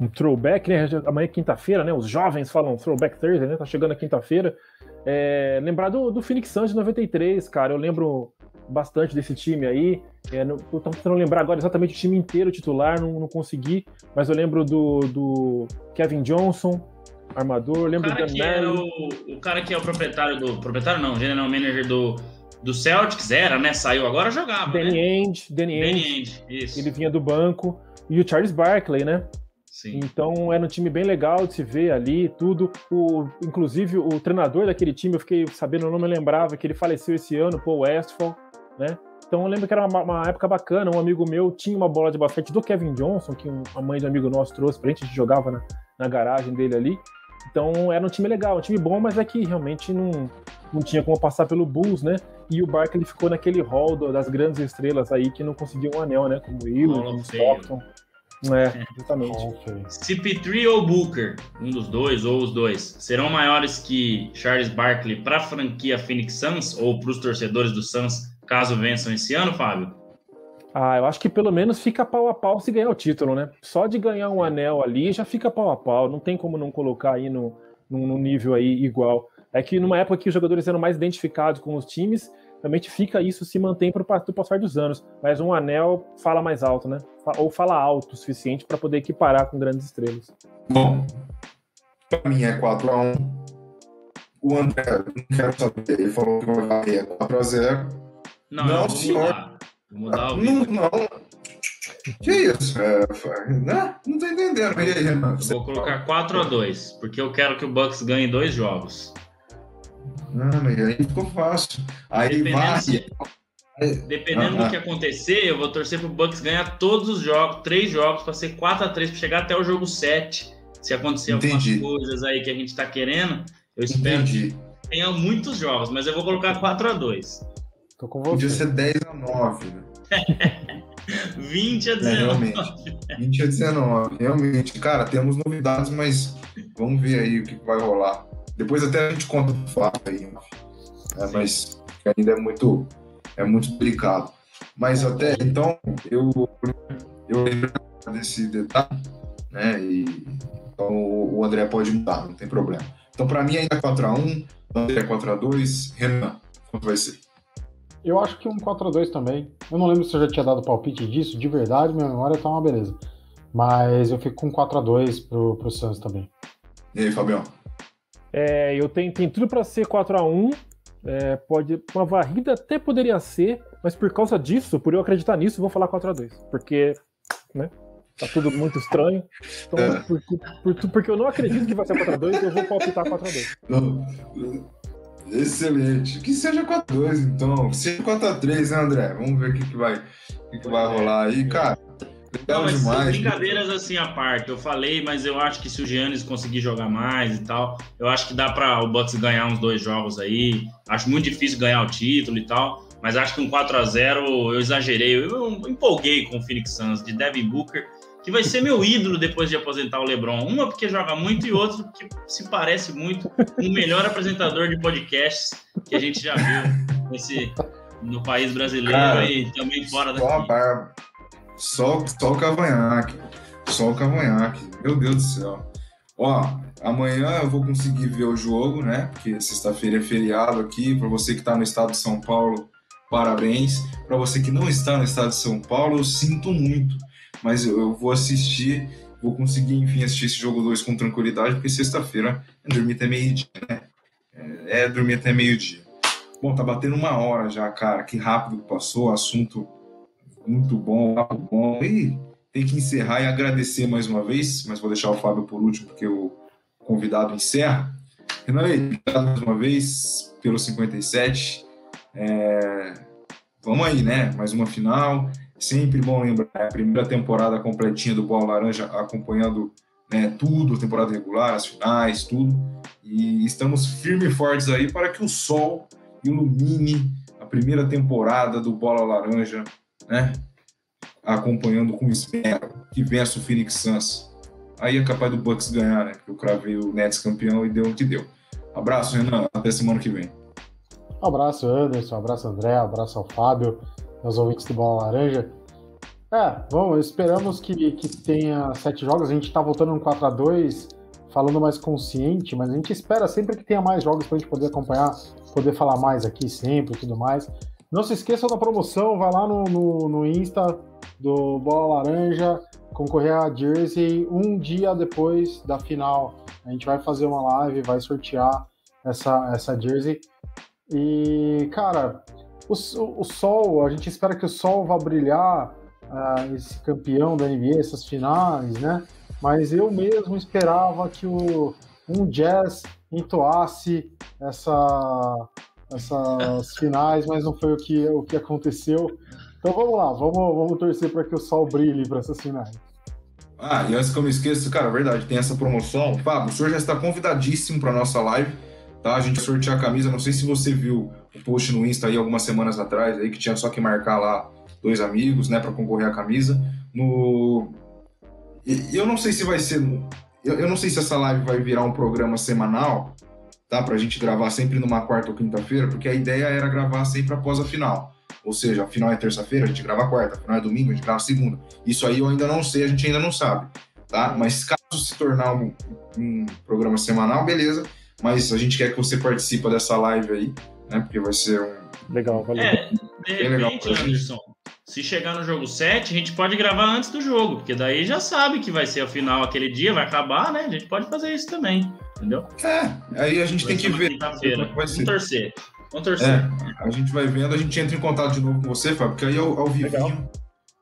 Speaker 2: um throwback, né? Amanhã é quinta-feira, né? Os jovens falam throwback Thursday, né? Tá chegando a quinta-feira. É, lembrar do, do Phoenix Suns de 93, cara. Eu lembro bastante desse time aí. É, não, eu tô tentando lembrar agora exatamente o time inteiro titular, não, não consegui. Mas eu lembro do, do Kevin Johnson, armador. Eu
Speaker 3: O
Speaker 2: lembro do
Speaker 3: cara
Speaker 2: Dan
Speaker 3: que era
Speaker 2: Mary.
Speaker 3: o, o cara que é o proprietário do proprietário não, general manager do do Celtics era, né? Saiu agora jogava,
Speaker 2: Danny
Speaker 3: né?
Speaker 2: Ainge, Danny.
Speaker 3: Danny isso.
Speaker 2: Ele vinha do banco. E o Charles Barkley, né? Sim. Então era um time bem legal de se ver ali, tudo. O, inclusive o treinador daquele time, eu fiquei sabendo, eu não me lembrava que ele faleceu esse ano, Paul Westphal, né? Então eu lembro que era uma, uma, época bacana. Um amigo meu tinha uma bola de basquete do Kevin Johnson, que um, a mãe de um amigo nosso trouxe pra gente, a gente jogava na, na garagem dele ali. Então era um time legal, um time bom, mas é que realmente não, não tinha como passar pelo Bulls, né? E o Barkley ficou naquele hall das grandes estrelas aí que não conseguiam um anel, né? Como o Will, Stockton. É, exatamente.
Speaker 3: CP3 ou Booker, um dos dois ou os dois, serão maiores que Charles Barkley para a franquia Phoenix Suns ou para os torcedores do Suns, caso vençam esse ano, Fábio?
Speaker 2: Ah, eu acho que pelo menos fica pau a pau se ganhar o título, né? Só de ganhar um anel ali já fica pau a pau. Não tem como não colocar aí no, no, no nível aí igual. É que numa época que os jogadores eram mais identificados com os times, realmente fica isso, se mantém para o passar dos anos. Mas um anel fala mais alto, né? Ou fala alto o suficiente para poder equiparar com grandes estrelas.
Speaker 1: Bom, para mim é 4x1. O André, não quero saber, ele falou que vai varrer é 4x0.
Speaker 3: Não, não senhor. Vou mudar o.
Speaker 1: Não, não. Que isso? É, né? Não tô entendendo. E aí,
Speaker 3: mano? Vou colocar 4x2, porque eu quero que o Bucks ganhe dois jogos.
Speaker 1: Não, mas aí ficou fácil. Aí.
Speaker 3: Se, dependendo ah, do que acontecer, eu vou torcer pro Bucks ganhar todos os jogos, três jogos, para ser 4 a 3 para chegar até o jogo 7. Se acontecer Entendi. algumas coisas aí que a gente tá querendo, eu espero Entendi. que tenha muitos jogos, mas eu vou colocar 4 a 2
Speaker 1: Tô com você. Podia ser 10 a 9, né?
Speaker 3: 20 a 19. É,
Speaker 1: realmente. 20 a 19. Realmente, cara, temos novidades, mas vamos ver aí o que vai rolar. Depois até a gente conta o fato aí, é, mas ainda é muito, é muito delicado. Mas até então, eu, eu lembro desse detalhe, né? E, então o André pode mudar, não tem problema. Então, para mim, ainda é 4x1, André 4x2, Renan, quanto vai ser?
Speaker 4: Eu acho que um 4x2 também. Eu não lembro se eu já tinha dado palpite disso, de verdade, minha memória tá uma beleza. Mas eu fico com 4x2 pro, pro Santos também.
Speaker 1: E aí, Fabião?
Speaker 2: É, eu tenho, tenho tudo para ser 4 a 1 é, pode Uma varrida até poderia ser, mas por causa disso, por eu acreditar nisso, vou falar 4 a 2 Porque, né? Tá tudo muito estranho. Então, é. por, por, porque eu não acredito que vai ser 4x2, eu vou palpitar 4x2.
Speaker 1: Excelente. Que seja 4x2, então. Que seja 4x3, né, André? Vamos ver o que, que, vai, que, que vai rolar aí. Cara,
Speaker 3: Legal não, demais. Brincadeiras assim à parte, eu falei, mas eu acho que se o Giannis conseguir jogar mais e tal, eu acho que dá para o Bucks ganhar uns dois jogos aí. Acho muito difícil ganhar o título e tal, mas acho que um 4 a 0 eu exagerei, eu empolguei com o Phoenix Suns de Devin Booker, que vai ser meu ídolo depois de aposentar o LeBron. Uma porque joga muito e outro porque se parece muito com o melhor apresentador de podcasts que a gente já viu nesse no país brasileiro Cara, e também fora daqui. Só a barba.
Speaker 1: Só, só o cavanhaque. Só o cavanhaque. Meu Deus do céu. Ó, amanhã eu vou conseguir ver o jogo, né? Porque sexta-feira é feriado aqui. Para você que está no estado de São Paulo, parabéns. Para você que não está no estado de São Paulo, eu sinto muito. Mas eu, eu vou assistir, vou conseguir, enfim, assistir esse jogo 2 com tranquilidade, porque sexta-feira é dormir até meio-dia, né? É, é dormir até meio-dia. Bom, tá batendo uma hora já, cara. Que rápido passou. Assunto muito bom, papo bom. E tem que encerrar e agradecer mais uma vez, mas vou deixar o Fábio por último, porque o convidado encerra. Renan, obrigado mais uma vez pelo 57. É... Vamos aí, né? Mais uma final. Sempre bom lembrar, a primeira temporada completinha do Bola Laranja, acompanhando né, tudo, temporada regular, as finais, tudo. E estamos firmes e fortes aí para que o sol ilumine a primeira temporada do Bola Laranja né? Acompanhando com espero que vença o Phoenix Suns. Aí é capaz do Bucks ganhar, né? Porque eu cravei o Nets campeão e deu o que deu. Abraço, Renan. Até semana que vem.
Speaker 4: Um abraço, Anderson. Um abraço, André. Um abraço ao Fábio, aos ouvintes do Bola Laranja. É, bom, esperamos que, que tenha sete jogos. A gente tá voltando no 4 a 2 falando mais consciente, mas a gente espera sempre que tenha mais jogos para a gente poder acompanhar, poder falar mais aqui sempre e tudo mais. Não se esqueçam da promoção, vai lá no, no, no Insta do Bola Laranja, concorrer a Jersey um dia depois da final. A gente vai fazer uma live, vai sortear essa, essa Jersey. E, cara, o, o Sol, a gente espera que o Sol vá brilhar, uh, esse campeão da NBA, essas finais, né? mas eu mesmo esperava que o, um jazz entoasse essa, essas finais, mas não foi o que, o que aconteceu. Então vamos lá, vamos, vamos torcer para que o sol brilhe para essas finais.
Speaker 1: Ah, e antes que eu me esqueça, cara, verdade, tem essa promoção. Fábio, o senhor já está convidadíssimo para nossa live, tá? A gente sortear a camisa. Não sei se você viu o post no Insta aí algumas semanas atrás, aí que tinha só que marcar lá dois amigos, né, para concorrer à camisa. No eu não sei se vai ser eu não sei se essa live vai virar um programa semanal, tá? Pra gente gravar sempre numa quarta ou quinta-feira, porque a ideia era gravar sempre após a final. Ou seja, a final é terça-feira, a gente grava quarta, a final é domingo, a gente grava segunda. Isso aí eu ainda não sei, a gente ainda não sabe, tá? Mas caso se tornar um, um programa semanal, beleza. Mas a gente quer que você participe dessa live aí, né? Porque vai ser um.
Speaker 2: Legal, valeu.
Speaker 3: É, de repente, Anderson, se chegar no jogo 7, a gente pode gravar antes do jogo, porque daí já sabe que vai ser a final aquele dia, vai acabar, né? A gente pode fazer isso também, entendeu?
Speaker 1: É, aí a gente vai tem que ver.
Speaker 3: Vamos torcer. Vamos torcer. É,
Speaker 1: a gente vai vendo, a gente entra em contato de novo com você, Fábio, porque aí ao, ao vivo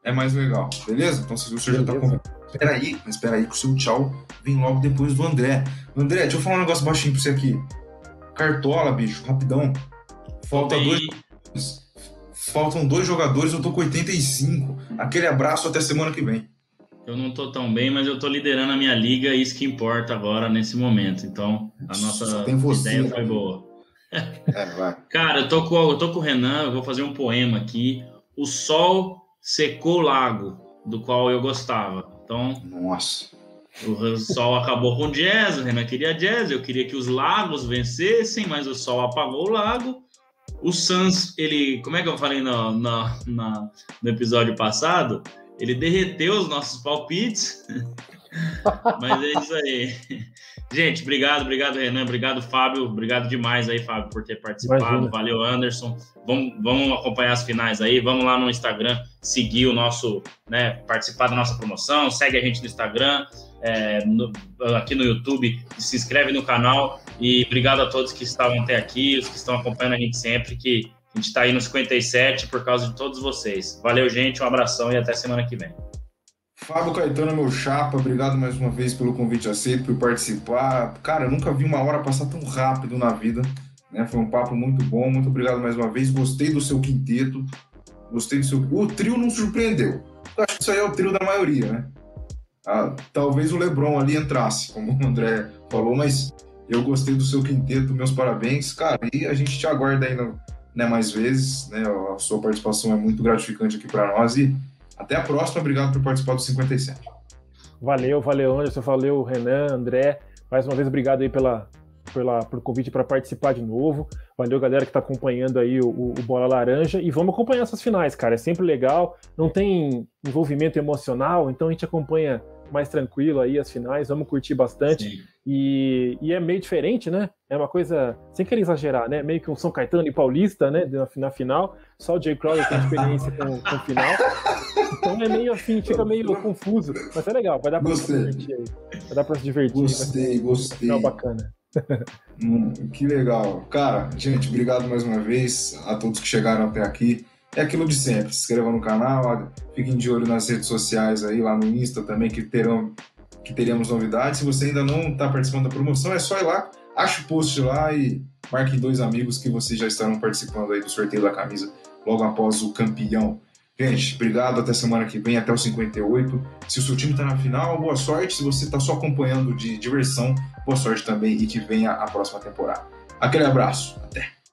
Speaker 1: é mais legal, beleza? Então se você já tá com. Espera aí, mas espera aí que o seu tchau vem logo depois do André. André, deixa eu falar um negócio baixinho pra você aqui. Cartola, bicho, rapidão. Falta dois Faltam dois jogadores, eu tô com 85. Aquele abraço até semana que vem.
Speaker 3: Eu não tô tão bem, mas eu tô liderando a minha liga, isso que importa agora nesse momento. Então, a nossa você, ideia foi boa. É, vai. Cara, eu tô, com, eu tô com o Renan, eu vou fazer um poema aqui. O sol secou o lago, do qual eu gostava. Então.
Speaker 1: Nossa.
Speaker 3: O sol acabou com jazz, o Renan queria jazz, eu queria que os lagos vencessem, mas o sol apagou o lago. O Suns, ele, como é que eu falei no, no, no, no episódio passado? Ele derreteu os nossos palpites. Mas é isso aí. Gente, obrigado, obrigado, Renan, obrigado, Fábio, obrigado demais aí, Fábio, por ter participado. Imagina. Valeu, Anderson. Vamos, vamos acompanhar as finais aí, vamos lá no Instagram, seguir o nosso, né, participar da nossa promoção, segue a gente no Instagram, é, no, aqui no YouTube, se inscreve no canal e obrigado a todos que estavam até aqui, os que estão acompanhando a gente sempre, que a gente está aí no 57 por causa de todos vocês. Valeu, gente, um abração e até semana que vem.
Speaker 1: Fábio Caetano, meu chapa, obrigado mais uma vez pelo convite aceito, por participar. Cara, eu nunca vi uma hora passar tão rápido na vida. Né? Foi um papo muito bom, muito obrigado mais uma vez. Gostei do seu quinteto, gostei do seu. O trio não surpreendeu. Eu acho que isso aí é o trio da maioria, né? Ah, talvez o Lebron ali entrasse, como o André falou, mas eu gostei do seu quinteto, meus parabéns. Cara, e a gente te aguarda ainda né, mais vezes, né? A sua participação é muito gratificante aqui para nós e até a próxima. Obrigado por participar do 57.
Speaker 2: Valeu, valeu, Anderson, valeu, Renan, André. Mais uma vez, obrigado aí pela, pela, pelo convite para participar de novo. Valeu, galera que está acompanhando aí o, o, Bola Laranja. E vamos acompanhar essas finais, cara. É sempre legal. Não tem envolvimento emocional, então a gente acompanha mais tranquilo aí as finais, vamos curtir bastante. E, e, é meio diferente, né? É uma coisa, sem querer exagerar, né? Meio que um São Caetano e Paulista, né? Na, na final. Só o Jay Crowder tem experiência com, com final. Então é meio assim, fica meio confuso. Mas é legal, vai dar pra gostei. se divertir aí. Vai dar pra se divertir.
Speaker 1: Gostei, gostei.
Speaker 2: Final bacana.
Speaker 1: hum, que legal. Cara, gente, obrigado mais uma vez a todos que chegaram até aqui é aquilo de sempre. Se inscreva no canal, fiquem de olho nas redes sociais aí, lá no Insta também, que terão que teremos novidades. Se você ainda não está participando da promoção, é só ir lá, acha o post lá e marque dois amigos que vocês já estarão participando aí do sorteio da camisa logo após o campeão. Gente, obrigado, até semana que vem, até o 58. Se o seu time está na final, boa sorte. Se você está só acompanhando de diversão, boa sorte também e que venha a próxima temporada. Aquele abraço, até!